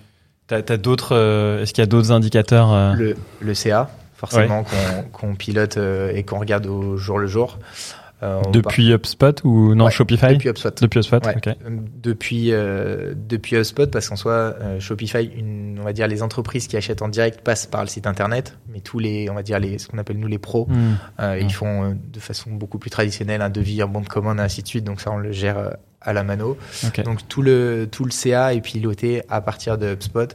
t'as, as, d'autres, euh, est-ce qu'il y a d'autres indicateurs le, le CA, forcément, qu'on, qu'on pilote et qu'on regarde au jour le jour. Euh, depuis HubSpot ou non Shopify Depuis HubSpot. Depuis HubSpot, Depuis euh, depuis HubSpot parce qu'en soi euh, Shopify, une, on va dire les entreprises qui achètent en direct passent par le site internet, mais tous les on va dire les ce qu'on appelle nous les pros, hmm. ils hmm. font de façon beaucoup plus traditionnelle un devis, un bon de commande, ainsi de suite. Donc ça on le gère à la mano. Donc tout le tout le CA est piloté à partir de HubSpot,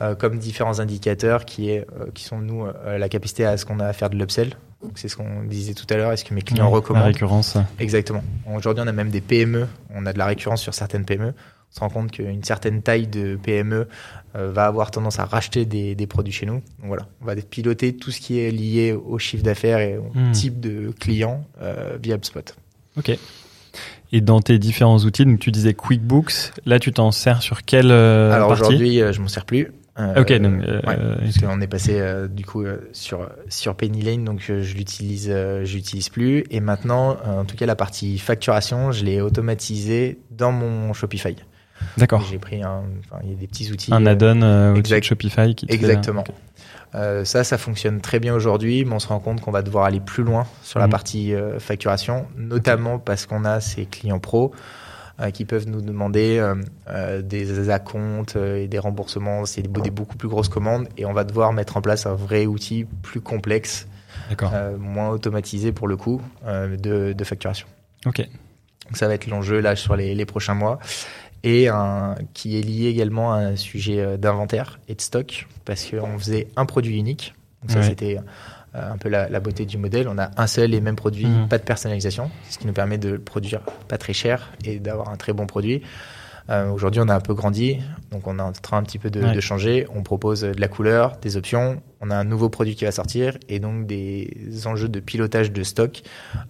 euh, comme différents indicateurs qui est qui sont nous la capacité à ce qu'on a à faire de l'upsell. C'est ce qu'on disait tout à l'heure. Est-ce que mes clients recommandent La récurrence. Exactement. Aujourd'hui, on a même des PME. On a de la récurrence sur certaines PME. On se rend compte qu'une certaine taille de PME euh, va avoir tendance à racheter des, des, produits chez nous. Donc voilà, on va piloter tout ce qui est lié au chiffre d'affaires et au hmm. type de client euh, via HubSpot. Ok. Et dans tes différents outils, donc tu disais QuickBooks, là tu t'en sers sur quelle euh, Alors aujourd'hui, euh, je m'en sers plus. Euh, ok, donc euh, parce qu'on est passé euh, du coup sur sur Penny Lane, donc je l'utilise, j'utilise plus. Et maintenant, en tout cas, la partie facturation, je l'ai automatisée dans mon Shopify. D'accord. J'ai pris un, enfin, il y a des petits outils. Un add-on exact, Shopify qui. Exactement. Euh, ça, ça fonctionne très bien aujourd'hui, mais on se rend compte qu'on va devoir aller plus loin sur la mmh. partie facturation, notamment parce qu'on a ces clients pros euh, qui peuvent nous demander euh, euh, des acomptes et des remboursements. C'est des, beaucoup plus grosses commandes et on va devoir mettre en place un vrai outil plus complexe, moins automatisé pour le coup, de, de, facturation. Ok. Donc ça va être l'enjeu là sur les, les prochains mois et un, qui est lié également à un sujet d'inventaire et de stock parce qu'on faisait un produit unique. Donc ça, c'était euh, un peu la, beauté du modèle. On a un seul et même produit, mmh. pas de personnalisation, ce qui nous permet de produire pas très cher et d'avoir un très bon produit. Euh, Aujourd'hui, on a un peu grandi, donc on est en train un petit peu de, de, changer. On propose de la couleur, des options. On a un nouveau produit qui va sortir et donc des enjeux de pilotage de stock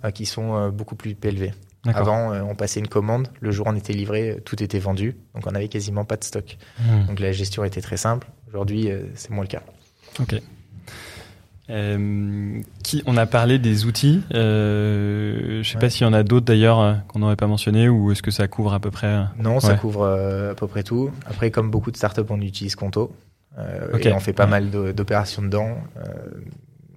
euh, qui sont euh, beaucoup plus élevés. Avant, on passait une commande, le jour où on était livré, tout était vendu, donc on avait quasiment pas de stock. Mmh. Donc la gestion était très simple. Aujourd'hui, c'est moins le cas. Ok. Euh, qui, on a parlé des outils. Euh, je sais pas s'il y en a d'autres d'ailleurs euh, qu'on n'aurait pas mentionné ou est-ce que ça couvre à peu près euh, Non, ça couvre à peu près tout. Après, comme beaucoup de startups, on utilise Conto et on fait pas mal d'opérations dedans.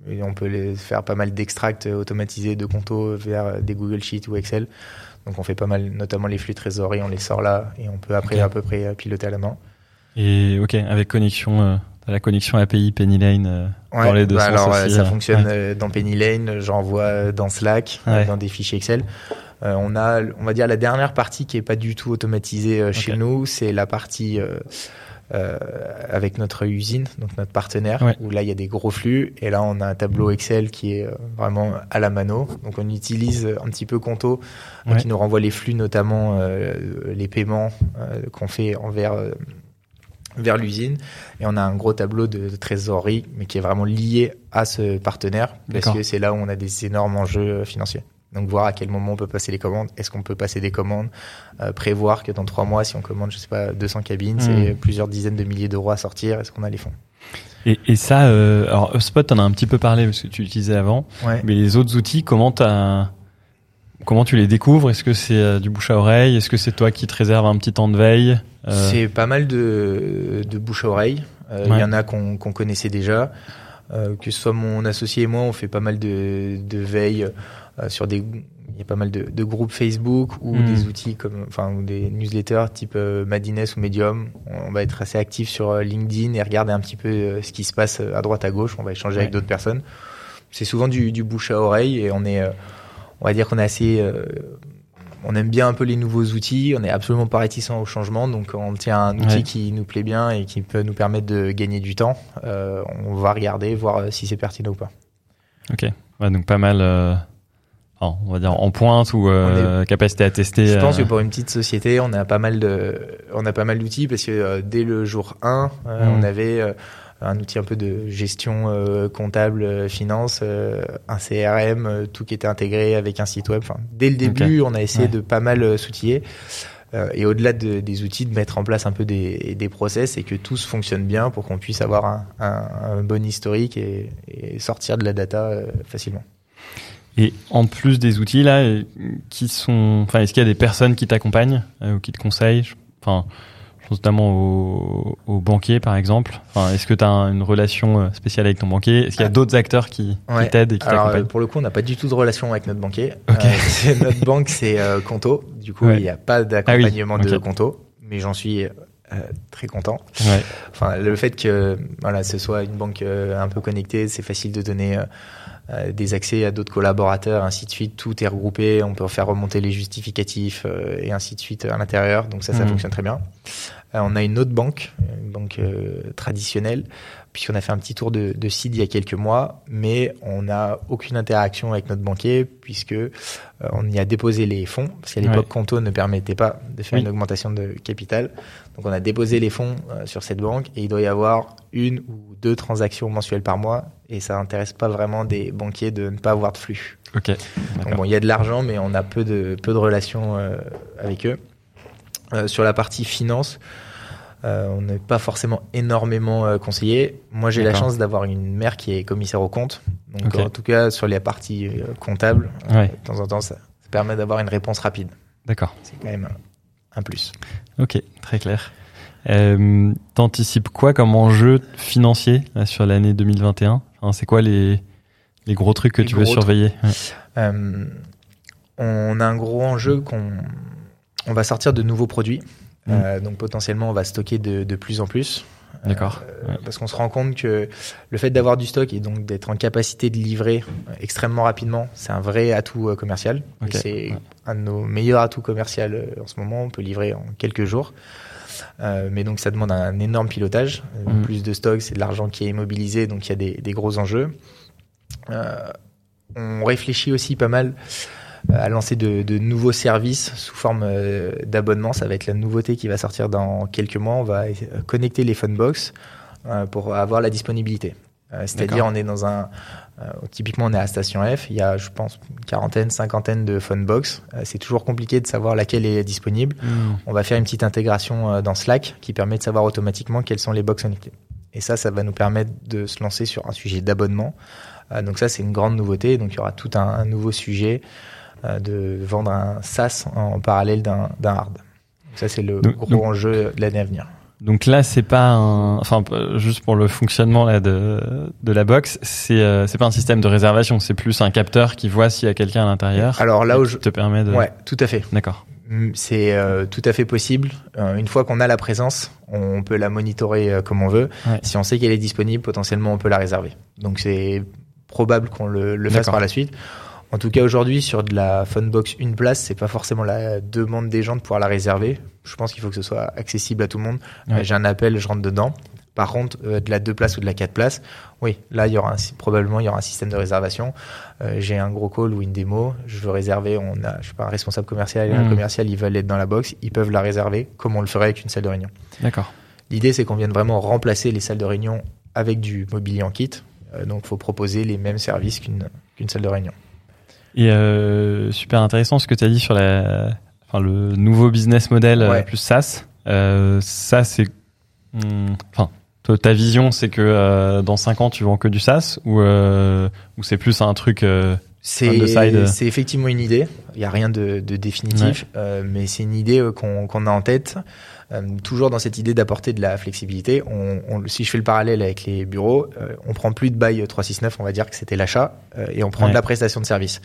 Et on peut les faire pas mal d'extracts automatisés de Conto vers des Google Sheets ou Excel. Donc on fait pas mal, notamment les flux trésorerie, on les sort là et on peut après à peu près piloter à la main. Et ok, avec connexion la connexion API Penny Lane euh, dans les deux bah sens alors, ça euh, fonctionne euh, dans Penny Lane, j'envoie dans Slack, dans des fichiers Excel. on a, on va dire, la dernière partie qui est pas du tout automatisée chez nous, c'est la partie avec notre usine, donc notre partenaire, où là il y a des gros flux, et là on a un tableau Excel qui est vraiment à la mano. Donc on utilise un petit peu Conto, qui nous renvoie les flux, notamment les paiements qu'on fait envers vers l'usine. Et on a un gros tableau de, trésorerie mais qui est vraiment lié à ce partenaire parce que c'est là où on a des énormes enjeux financiers. Donc voir à quel moment on peut passer les commandes, est-ce qu'on peut passer des commandes, euh, prévoir que dans trois mois si on commande je sais pas 200 cabines, c'est hmm. plusieurs dizaines de milliers d'euros à sortir, est-ce qu'on a les fonds? Et, et ça, euh, alors HubSpot, t'en as un petit peu parlé parce que tu l'utilisais avant, mais les autres outils, comment t'as Comment tu les découvres? Est-ce que c'est euh, du bouche à oreille? Est-ce que c'est toi qui te réserves un petit temps de veille? Euh, C'est pas mal de, de bouche à oreille. Euh, il y en a qu'on connaissait déjà. que ce soit mon associé et moi, on fait pas mal de, de veille sur des. Il y a pas mal de, de groupes Facebook ou hmm. des outils comme, enfin, ou des newsletters type Madines ou Medium. On va être assez actif sur LinkedIn et regarder un petit peu ce qui se passe à droite à gauche. On va échanger avec d'autres personnes. C'est souvent du, du bouche à oreille et on est on va dire qu'on est assez euh, on aime bien un peu les nouveaux outils, on n'est absolument pas réticent au changement, donc on tient un outil qui nous plaît bien et qui peut nous permettre de gagner du temps. Euh, on va regarder, voir euh, si c'est pertinent ou pas. Ok, donc pas mal, on va dire en pointe ou capacité à tester. Je pense que pour une petite société, on a pas mal de, on a pas mal d'outils parce que dès le jour 1, mm. on avait un outil un peu de gestion euh, comptable, euh, finance, euh, un CRM, tout qui était intégré avec un site web. Enfin, dès le début, on a essayé de pas mal s'outiller. Euh, et au-delà de, des outils, de mettre en place un peu des, des process et que tout se fonctionne bien pour qu'on puisse avoir un, un, un, bon historique et, et, sortir de la data euh, facilement. Et en plus des outils là, qui sont, enfin, est-ce qu'il y a des personnes qui t'accompagnent euh, ou qui te conseillent? Enfin, je pense notamment aux, aux banquiers par exemple. Enfin, est-ce que tu as une relation euh, spéciale avec ton banquier? Est-ce qu'il y a ah. d'autres acteurs qui, ouais. qui t'aident et qui t'accompagnent? Pour le coup, on n'a pas du tout de relation avec notre banquier. Okay. Euh, notre [laughs] banque, c'est euh, Conto. Du coup, ouais. il n'y a pas d'accompagnement ah oui. de okay. Conto, mais j'en suis euh, très content. Ouais. Enfin, le fait que voilà, ce soit une banque euh, un peu connectée, c'est facile de donner euh, des accès à d'autres collaborateurs, ainsi de suite. Tout est regroupé, on peut faire remonter les justificatifs euh, et ainsi de suite à l'intérieur. Donc ça, ça mmh. fonctionne très bien. Euh, on a une autre banque, une banque traditionnelle, puisqu'on a fait un petit tour de, de site il y a quelques mois, mais on n'a aucune interaction avec notre banquier puisque euh, on y a déposé les fonds, parce qu'à l'époque ouais. Conto ne permettait pas de faire oui. une augmentation de capital. Donc on a déposé les fonds euh, sur cette banque et il doit y avoir une ou deux transactions mensuelles par mois et ça n'intéresse pas vraiment des banquiers de ne pas avoir de flux. Ok. Donc bon, il y a de l'argent, mais on a peu de peu de relations euh, avec eux. Euh, sur la partie finance, euh, on n'est pas forcément énormément conseillé. Moi, j'ai la chance d'avoir une mère qui est commissaire au compte. Donc, okay. en tout cas, sur les parties comptables, ouais. de temps en temps, ça, ça permet d'avoir une réponse rapide. D'accord. C'est quand même un plus. Ok, très clair. T'anticipes quoi comme enjeu financier là, sur l'année 2021 enfin, C'est quoi les, les gros trucs que les tu veux surveiller ouais. euh, On a un gros enjeu qu'on on va sortir de nouveaux produits. Mmh. Euh, donc potentiellement, on va stocker de, de plus en plus. D'accord. Euh, ouais. Parce qu'on se rend compte que le fait d'avoir du stock et donc d'être en capacité de livrer extrêmement rapidement, c'est un vrai atout commercial. Okay. C'est ouais. un de nos meilleurs atouts commerciaux en ce moment. On peut livrer en quelques jours. Euh, mais donc ça demande un énorme pilotage. Mmh. Plus de stock, c'est de l'argent qui est immobilisé, donc il y a des, des gros enjeux. on réfléchit aussi pas mal à lancer de, de, nouveaux services sous forme euh, d'abonnement. Ça va être la nouveauté qui va sortir dans quelques mois. On va connecter les Funbox euh, pour avoir la disponibilité. Euh, c'est-à-dire, on est dans un. Typiquement, on est à Station F. Il y a, je pense, une quarantaine, cinquantaine de Funbox. c'est toujours compliqué de savoir laquelle est disponible. Mmh. On va faire une petite intégration dans Slack qui permet de savoir automatiquement quelles sont les box connectées. Et ça, ça va nous permettre de se lancer sur un sujet d'abonnement. donc ça, c'est une grande nouveauté. Donc il y aura tout un, un nouveau sujet euh, de vendre un SaaS en parallèle d'un hard. Ça, c'est le donc, gros donc, enjeu de l'année à venir. Donc là, c'est pas un, enfin juste pour le fonctionnement là de de la box, c'est euh, c'est pas un système de réservation, c'est plus un capteur qui voit s'il y a quelqu'un à l'intérieur. Alors là où je te permet de. Ouais, tout à fait. D'accord. C'est euh, tout à fait possible. Euh, une fois qu'on a la présence, on peut la monitorer euh, comme on veut. Ouais. Si on sait qu'elle est disponible, potentiellement on peut la réserver. Donc c'est probable qu'on le, le fasse par la suite. En tout cas, aujourd'hui, sur de la Funbox une place, c'est pas forcément la demande des gens de pouvoir la réserver. Je pense qu'il faut que ce soit accessible à tout le monde. Ouais. Euh, J'ai un appel, je rentre dedans. Par contre, euh, de la deux places ou de la quatre places, oui, là, il y aura un, probablement il y aura un système de réservation. Euh, J'ai un gros call ou une démo, je veux réserver. On a, je sais pas, un responsable commercial et mmh. un commercial, ils veulent être dans la box, ils peuvent la réserver comme on le ferait avec une salle de réunion. D'accord. L'idée, c'est qu'on vienne vraiment remplacer les salles de réunion avec du mobilier en kit. Euh, donc, il faut proposer les mêmes services qu'une qu salle de réunion. Et euh, super intéressant ce que tu as dit sur la, enfin, le nouveau business model euh, ouais. plus SaaS. Euh, ça, c'est. Hmm, enfin, ta vision, c'est que euh, dans 5 ans, tu vends que du SaaS ou, euh, ou c'est plus un truc. C'est effectivement une idée. Il n'y a rien de, de définitif, ouais. mais c'est une idée qu'on qu a en tête. Euh, toujours dans cette idée d'apporter de la flexibilité. On, on, si je fais le parallèle avec les bureaux, euh, on prend plus de bail 369, on va dire que c'était l'achat, euh, et on prend ouais. de la prestation de service.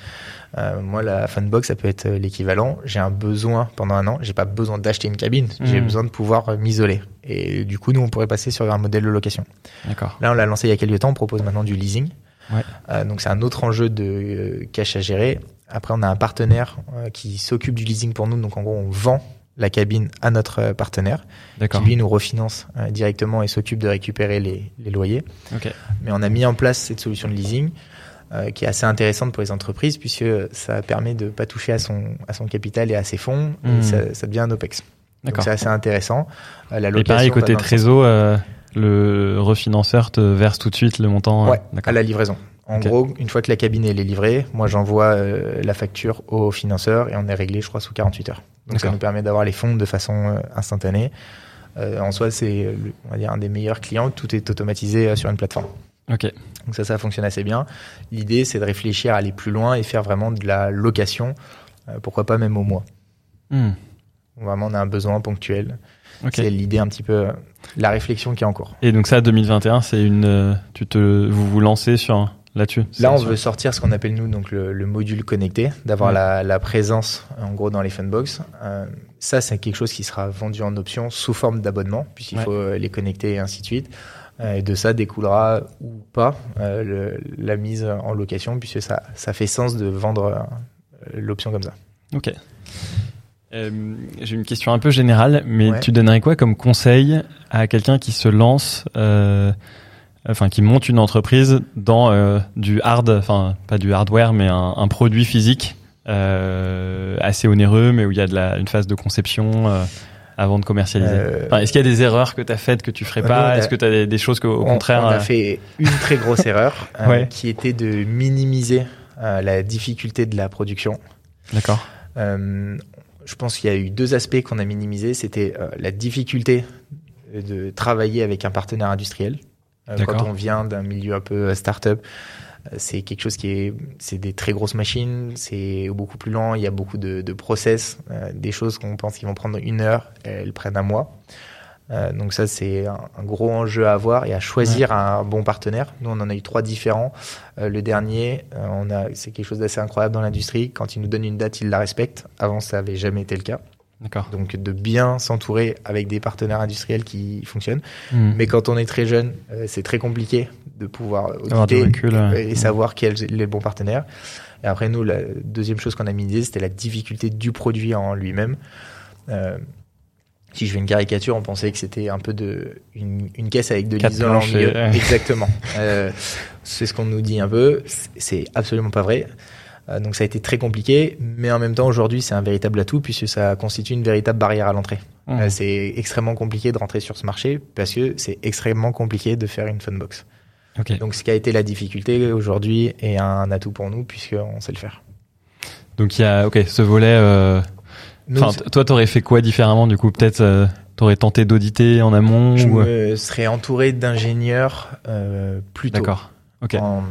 Euh, moi, la Funbox, ça peut être l'équivalent. J'ai un besoin pendant un an, j'ai pas besoin d'acheter une cabine, mmh. j'ai besoin de pouvoir m'isoler. Et du coup, nous, on pourrait passer sur un modèle de location. D'accord. Là, on l'a lancé il y a quelques temps, on propose maintenant du leasing. Ouais. Euh, donc c'est un autre enjeu de cash à gérer. Après, on a un partenaire euh, qui s'occupe du leasing pour nous. Donc en gros, on vend la cabine à notre partenaire, qui lui nous refinance euh, directement et s'occupe de récupérer les, les loyers. Okay. Mais on a mis en place cette solution de leasing euh, qui est assez intéressante pour les entreprises puisque ça permet de pas toucher à son à son capital et à ses fonds. Mmh. Et ça, ça, devient un opex. C'est assez intéressant. Euh, la location, et pareil côté trésor, euh, le refinanceur te verse tout de suite le montant. Ouais, à la livraison. En gros, une fois que la cabine elle est livrée, moi j'envoie euh, la facture au financeur et on est réglé, je crois, sous 48 heures. Donc ça nous permet d'avoir les fonds de façon euh, instantanée. Euh, en soi, c'est on va dire un des meilleurs clients. Tout est automatisé sur une plateforme. Ok. Donc ça, ça fonctionne assez bien. L'idée, c'est de réfléchir à aller plus loin et faire vraiment de la location. pourquoi pas même au mois. Hmm. Vraiment, on a un besoin ponctuel. C'est l'idée un petit peu, la réflexion qui est en cours. Et donc ça, 2021, c'est une, tu te, vous vous lancez sur là-dessus? Là, on veut sortir ce qu'on appelle nous donc le, module connecté, d'avoir la, présence en gros dans les funbox. Euh, ça, c'est quelque chose qui sera vendu en option sous forme d'abonnement, puisqu'il faut euh, les connecter et ainsi de suite. Euh, et de ça découlera ou pas la mise en location, puisque ça, ça fait sens de vendre l'option comme ça. Ok. J'ai une question un peu générale, mais tu donnerais quoi comme conseil à quelqu'un qui se lance enfin qui monte une entreprise dans euh, du hard, enfin pas du hardware, mais un, un produit physique euh, assez onéreux, mais où il y a de la, une phase de conception euh, avant de commercialiser. Euh, enfin, Est-ce qu'il y a des erreurs que tu as faites que tu ferais pas Est-ce que tu as des, des, choses qu'au contraire On a fait une très grosse [laughs] erreur qui était de minimiser la difficulté de la production. D'accord. Je pense qu'il y a eu deux aspects qu'on a minimisés. C'était la difficulté de travailler avec un partenaire industriel. Euh, quand on vient d'un milieu un peu euh, start-up, euh, c'est quelque chose qui est, c'est des très grosses machines, c'est beaucoup plus lent, il y a beaucoup de, de process, des choses qu'on pense qu'ils vont prendre une heure, elles prennent un mois. Euh, donc ça, c'est un, gros enjeu à avoir et à choisir un bon partenaire. Nous, on en a eu trois différents. Euh, le dernier, on a, c'est quelque chose d'assez incroyable dans l'industrie. Quand il nous donne une date, il la respecte. Avant, ça avait jamais été le cas. D'accord. Donc de bien s'entourer avec des partenaires industriels qui fonctionnent. Hmm. Mais quand on est très jeune, euh, c'est très compliqué de pouvoir auditer et hmm. savoir quel est le bon partenaire. Et après nous, la deuxième chose qu'on a misé, c'était la difficulté du produit en lui-même. Euh, si je fais une caricature, on pensait que c'était un peu de une, une caisse avec de l'isole en milieu. Exactement. [laughs] euh, c'est ce qu'on nous dit un peu. C'est absolument pas vrai. Euh, donc ça a été très compliqué, mais en même temps aujourd'hui c'est un véritable atout puisque ça constitue une véritable barrière à l'entrée. Mmh. Euh, c'est extrêmement compliqué de rentrer sur ce marché parce que c'est extrêmement compliqué de faire une funbox. Okay. Donc ce qui a été la difficulté aujourd'hui est un atout pour nous puisqu'on sait le faire. Donc il y a ok ce volet. Euh... Enfin, toi t'aurais fait quoi différemment du coup peut-être euh, T'aurais tenté d'auditer en amont Je me serais entouré d'ingénieurs euh, plus tôt. D'accord. Ok. En,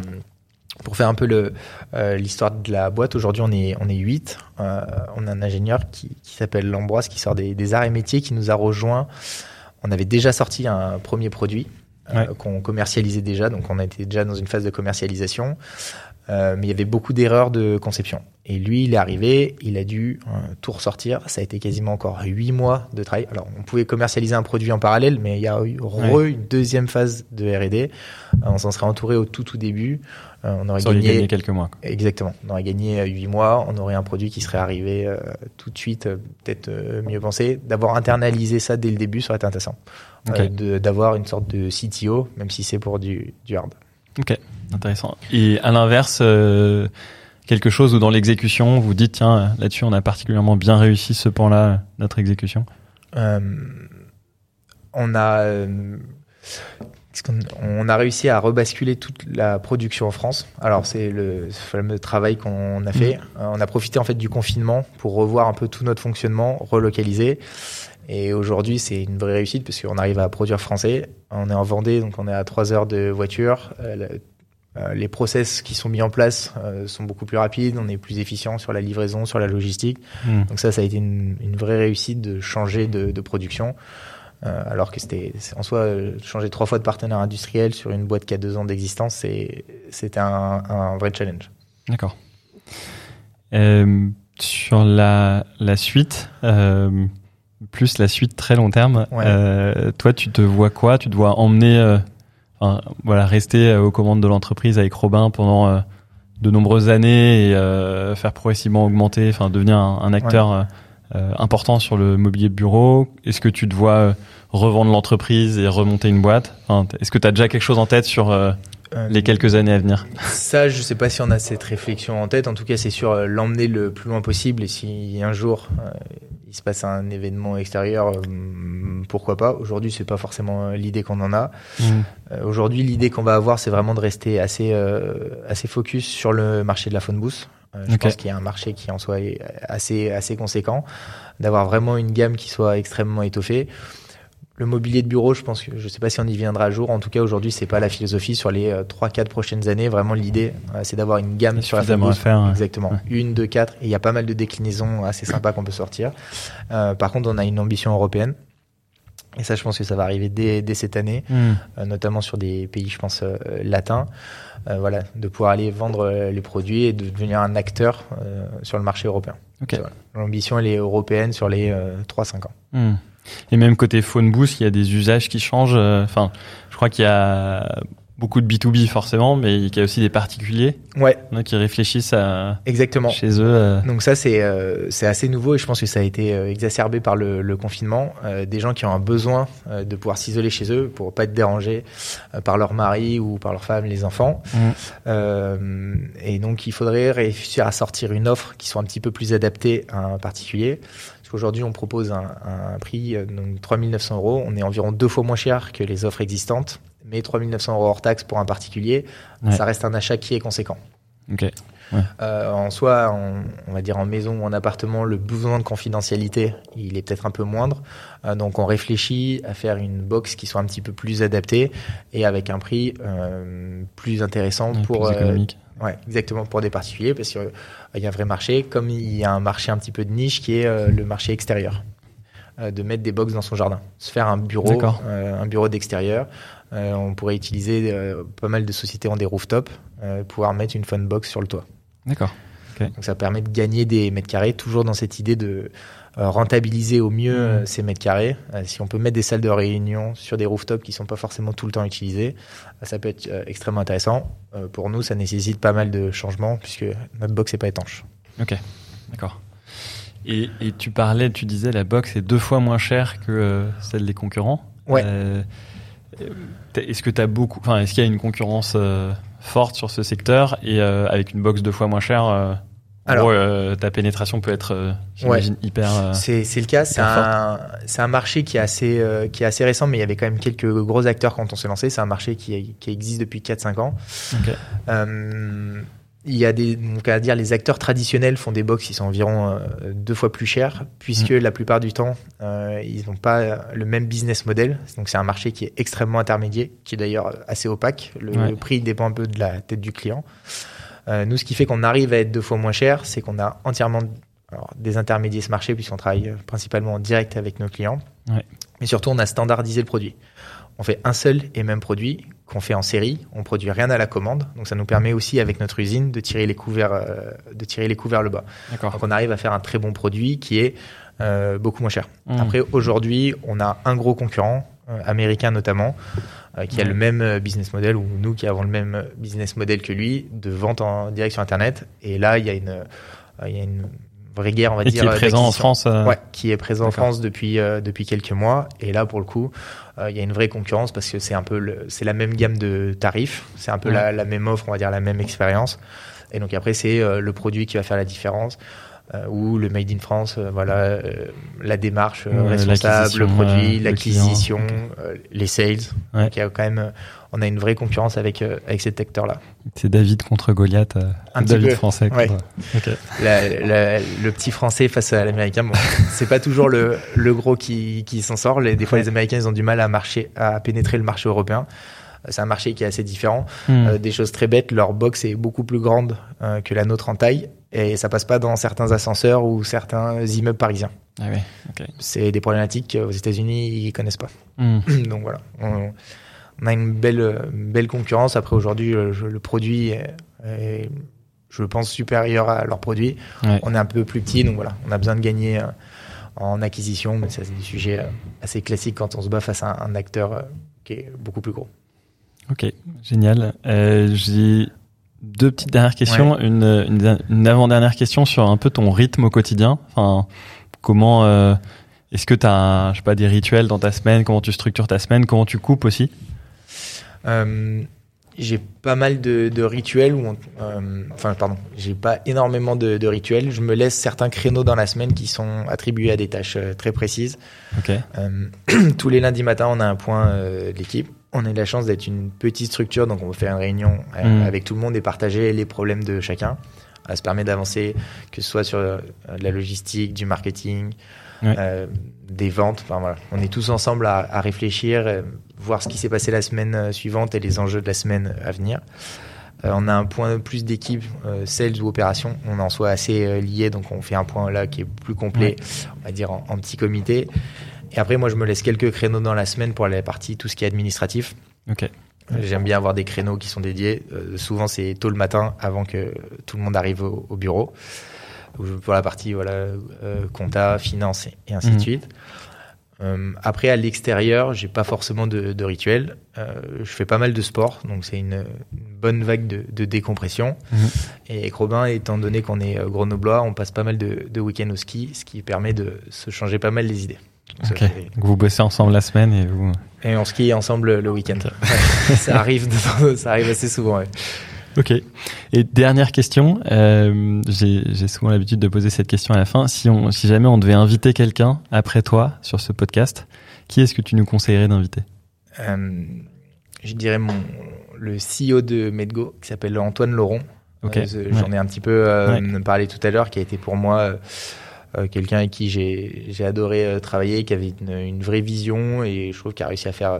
pour faire un peu le euh, l'histoire de la boîte, aujourd'hui on est on est huit. Euh, on a un ingénieur qui, qui s'appelle Lambroise qui sort des, des, arts et métiers qui nous a rejoint. On avait déjà sorti un premier produit euh, qu'on commercialisait déjà, donc on était déjà dans une phase de commercialisation. Euh, mais il y avait beaucoup d'erreurs de conception. Et lui, il est arrivé, il a dû euh, tout ressortir. Ça a été quasiment encore huit mois de travail. Alors, on pouvait commercialiser un produit en parallèle, mais il y a eu une deuxième phase de R&D. Euh, on s'en serait entouré au tout tout début. on aurait gagné, quelques mois. Exactement. On aurait gagné huit mois. On aurait un produit qui serait arrivé tout de suite, peut-être mieux pensé. D'avoir internalisé ça dès le début, ça aurait été intéressant. D'avoir une sorte de CTO, même si c'est pour du, du hard. Ok, intéressant. Et à l'inverse, euh, quelque chose où dans l'exécution, vous dites, tiens, là-dessus, on a particulièrement bien réussi ce pan-là, notre exécution euh, On a... Euh, on a réussi à rebasculer toute la production en France. Alors c'est le fameux travail qu'on a fait. Mmh. On a profité en fait du confinement pour revoir un peu tout notre fonctionnement, relocaliser. Et aujourd'hui, c'est une vraie réussite parce qu'on arrive à produire français. On est en Vendée, donc on est à 3 heures de voiture. Euh, les process qui sont mis en place euh, sont beaucoup plus rapides, on est plus efficient sur la livraison, sur la logistique. Hmm. Donc ça, ça a été une, une, vraie réussite de changer de, de production. Euh, alors que c'était en soi changer trois fois de partenaire industriel sur une boîte qui a deux ans d'existence, c'était un, un, vrai challenge. D'accord. sur la, la suite, plus la suite très long terme. Toi, tu te vois quoi? Tu dois emmener, euh, enfin, voilà, rester euh, aux commandes de l'entreprise avec Robin pendant euh, de nombreuses années et euh, faire progressivement augmenter, enfin, devenir un, un acteur important sur le mobilier de bureau. Est-ce que tu te vois revendre l'entreprise et remonter une boîte? Enfin, Est-ce que tu as déjà quelque chose en tête sur les quelques années à venir? Ça, je sais pas si on a cette réflexion en tête. En tout cas, c'est sûr l'emmener le plus loin possible. Et si un jour se passe un événement extérieur, euh, pourquoi pas. Aujourd'hui, c'est pas forcément l'idée qu'on en a. Mm. Aujourd'hui, l'idée qu'on va avoir, c'est vraiment de rester assez assez focus sur le marché de la phone booth. je Ok. pense qu'il y a un marché qui en soit assez assez conséquent, d'avoir vraiment une gamme qui soit extrêmement étoffée. Le mobilier de bureau, je pense que je sais pas si on y viendra un jour. En tout cas, aujourd'hui, c'est pas la philosophie sur les 3-4 prochaines années. Vraiment, l'idée, euh, c'est d'avoir une gamme sur la à faire. Exactement. Ouais. Une, deux, quatre. Et il y a pas mal de déclinaisons assez sympas qu'on peut sortir. Euh, par contre, on a une ambition européenne. Et ça, je pense que ça va arriver dès, dès cette année, Mm. euh, notamment sur des pays, je pense, euh, latins. Euh, voilà, de pouvoir aller vendre euh, les produits et de devenir un acteur euh, sur le marché européen. Ok. Voilà. L'ambition, elle est européenne sur les euh, 3-5 ans. Hmm. Et même côté phone booth, il y a des usages qui changent. euh, Enfin, je crois qu'il y a beaucoup de B2B forcément, mais il y a aussi des particuliers Ouais, hein, qui réfléchissent à, exactement. chez eux. euh, Donc ça c'est euh, c'est assez nouveau et je pense que ça a été euh, exacerbé par le, le confinement. Des gens qui ont un besoin de pouvoir s'isoler chez eux pour pas être dérangés par leur mari ou par leur femme, les enfants. Mm. Euh, et donc il faudrait réussir à sortir une offre qui soit un petit peu plus adaptée à un particulier. Parce qu'aujourd'hui on propose un, un prix euh, donc 3900 euros. On est environ deux fois moins cher que les offres existantes. Mais 3900 euros hors taxe pour un particulier, Ouais. ça reste un achat qui est conséquent. Ok. Euh, en soi, en- on va dire en maison ou en appartement, le besoin de confidentialité, il est peut-être un peu moindre. Euh, donc on réfléchit à faire une box qui soit un petit peu plus adaptée et avec un prix euh, plus intéressant Ouais, pour plus euh, économique. Ouais, exactement pour des particuliers parce qu'il y a un vrai marché, comme il y a un marché un petit peu de niche qui est euh, le marché extérieur. Euh, de mettre des box dans son jardin, se faire un bureau, euh, un bureau d'extérieur. Euh, on pourrait utiliser euh, pas mal de sociétés ont des rooftops, pouvoir mettre une phone box sur le toit. D'accord. Donc ça permet de gagner des mètres carrés, toujours dans cette idée de rentabiliser au mieux Mhm. euh, ces mètres carrés. Euh, si on peut mettre des salles de réunion sur des rooftops qui sont pas forcément tout le temps utilisées, euh, ça peut être euh, extrêmement intéressant. Euh, pour nous, ça nécessite pas mal de changements puisque notre box n'est pas étanche. Ok. D'accord. Et, et tu parlais, tu disais la box est deux fois moins chère que euh, celle des concurrents. Ouais. Euh, est-ce que as beaucoup, enfin, est-ce qu'il y a une concurrence euh, forte sur ce secteur et euh, avec une box deux fois moins chère, euh, en Alors- gros, euh, ta pénétration peut être, euh, j'imagine, hyper. euh, C'est c'est le cas. C'est un, c'est un marché qui est assez euh, qui est assez récent, mais il y avait quand même quelques gros acteurs quand on s'est lancé. C'est un marché qui, qui existe depuis 4-5 ans. ok. Euh, il y a des, donc à dire, les acteurs traditionnels font des box qui sont environ deux fois plus chers, puisque la plupart du temps, euh, ils n'ont pas le même business model. Donc c'est un marché qui est extrêmement intermédiaire, qui est d'ailleurs assez opaque. Le, Ouais. le prix dépend un peu de la tête du client. Euh, nous, ce qui fait qu'on arrive à être deux fois moins cher, c'est qu'on a entièrement alors, des intermédiaires ce marché, puisqu'on travaille euh, principalement en direct avec nos clients. Ouais. Mais surtout, on a standardisé le produit. On fait un seul et même produit qu'on fait en série. On produit rien à la commande. Donc, ça nous permet aussi, avec notre usine, de tirer les couverts, euh, de tirer les couverts le bas. Donc, on arrive à faire un très bon produit qui est euh, beaucoup moins cher. Hmm. Après, aujourd'hui, on a un gros concurrent, euh, américain notamment, euh, qui a Ouais. le même euh, business model, ou nous qui avons le même euh, business model que lui, de vente en direct sur Internet. Et là, il y a une, euh, il y a une vraie guerre, on va Et dire. qui est présent en. France. euh, Ouais, qui est présent en. France depuis euh, depuis quelques mois. Et là, pour le coup, il y a une vraie concurrence parce que c'est un peu c'est la même gamme de tarifs, c'est un peu Ouais. la, la même offre, on va dire la même expérience. Et donc après, c'est le produit qui va faire la différence. Euh, ou le made in France, euh, voilà, euh, la démarche euh, responsable, le produit, le l'acquisition, client. euh, les sales. Ouais. Donc il y a quand même, euh, on a une vraie concurrence avec euh, avec cet acteur-là. C'est David contre Goliath. Un petit David peu, français. ouais. contre- Ok. La- la- le petit français face à l'américain, bon, [laughs] c'est pas toujours le, le gros qui, qui s'en sort. Les, des fois, les Américains, ils ont du mal à marcher, à pénétrer le marché européen. C'est un marché qui est assez différent. Hmm. Euh, des choses très bêtes, leur box est beaucoup plus grande euh, que la nôtre en taille et ça passe pas dans certains ascenseurs ou certains immeubles parisiens. Ah. C'est des problématiques qu'aux États-Unis ils connaissent pas. Hmm. [clears throat] Donc voilà, on, on a une belle, belle concurrence. Après aujourd'hui, le, produit est, est, je pense, supérieur à leur produit. Ouais. On est un peu plus petit, donc voilà, on a besoin de gagner euh, en acquisition, mais ça c'est des sujets euh, assez classiques quand on se bat face à un, un acteur euh, qui est beaucoup plus gros. Ok, génial. Euh, J'ai deux petites dernières questions. Une, une, une avant-dernière question sur un peu ton rythme au quotidien. Enfin, comment euh, est-ce que tu as, je sais pas, des rituels dans ta semaine? Comment tu structures ta semaine? Comment tu coupes aussi? Euh, j'ai pas mal de, de rituels où euh, enfin pardon j'ai pas énormément de, de, rituels. Je me laisse certains créneaux dans la semaine qui sont attribués à des tâches euh, très précises. Okay. euh, [clears throat] tous les lundis matins on a un point euh, de l'équipe on a la chance d'être une petite structure donc on faire une réunion mmh. avec tout le monde et partager les problèmes de chacun ça permet d'avancer que ce soit sur de la logistique du marketing ouais. des ventes enfin voilà on est tous ensemble à, à réfléchir voir ce qui s'est passé la semaine suivante et les enjeux de la semaine à venir. Euh, on a un point plus d'équipe, euh, sales ou opération. On en soit assez euh, liés, donc on fait un point là qui est plus complet, ouais. on va dire en, en, petit comité. Et après, moi, je me laisse quelques créneaux dans la semaine pour la partie tout ce qui est administratif. Ok. J'aime bien avoir des créneaux qui sont dédiés. Euh, souvent, c'est tôt le matin avant que tout le monde arrive au, au bureau. Pour la partie voilà, euh, compta, finance et, ainsi mmh. de suite. Euh, après, à l'extérieur, j'ai pas forcément de, de rituel. Je fais pas mal de sport, donc c'est une, une, bonne vague de, de décompression. Mmh. Et avec Robin, étant donné qu'on est grenoblois, on passe pas mal de, de week-ends au ski, ce qui permet de se changer pas mal les idées. Donc vous bossez ensemble la semaine et vous. Et on skie ensemble le week-end. Ouais. ça arrive, ça arrive assez souvent. Ouais. Ok. Et dernière question, euh, j'ai souvent l'habitude de poser cette question à la fin. Si, on, si jamais on devait inviter quelqu'un après toi sur ce podcast, qui est-ce que tu nous conseillerais d'inviter? Euh, Je dirais mon, le CEO de Medgo, qui s'appelle Antoine Laurent. Okay. Euh, J'en ai un petit peu ouais. parlé tout à l'heure, qui a été pour moi quelqu'un avec qui j'ai adoré euh, travailler, qui avait une, une, vraie vision et je trouve qu'il a réussi à faire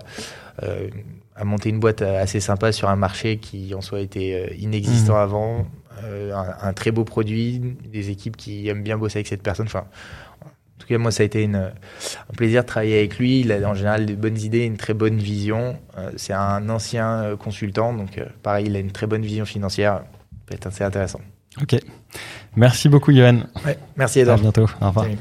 euh, à monter une boîte assez sympa sur un marché qui en soi était inexistant mmh. avant, euh, un, un, très beau produit, des équipes qui aiment bien bosser avec cette personne. Enfin, en tout cas, moi, ça a été une, un plaisir de travailler avec lui. Il a en général de bonnes idées, une très bonne vision. Euh, C'est un ancien euh, consultant, donc pareil, il a une très bonne vision financière. Peut être assez intéressant. Ok. Merci beaucoup, Johan. Ouais, merci, Edouard. À bientôt. Au revoir. Salut.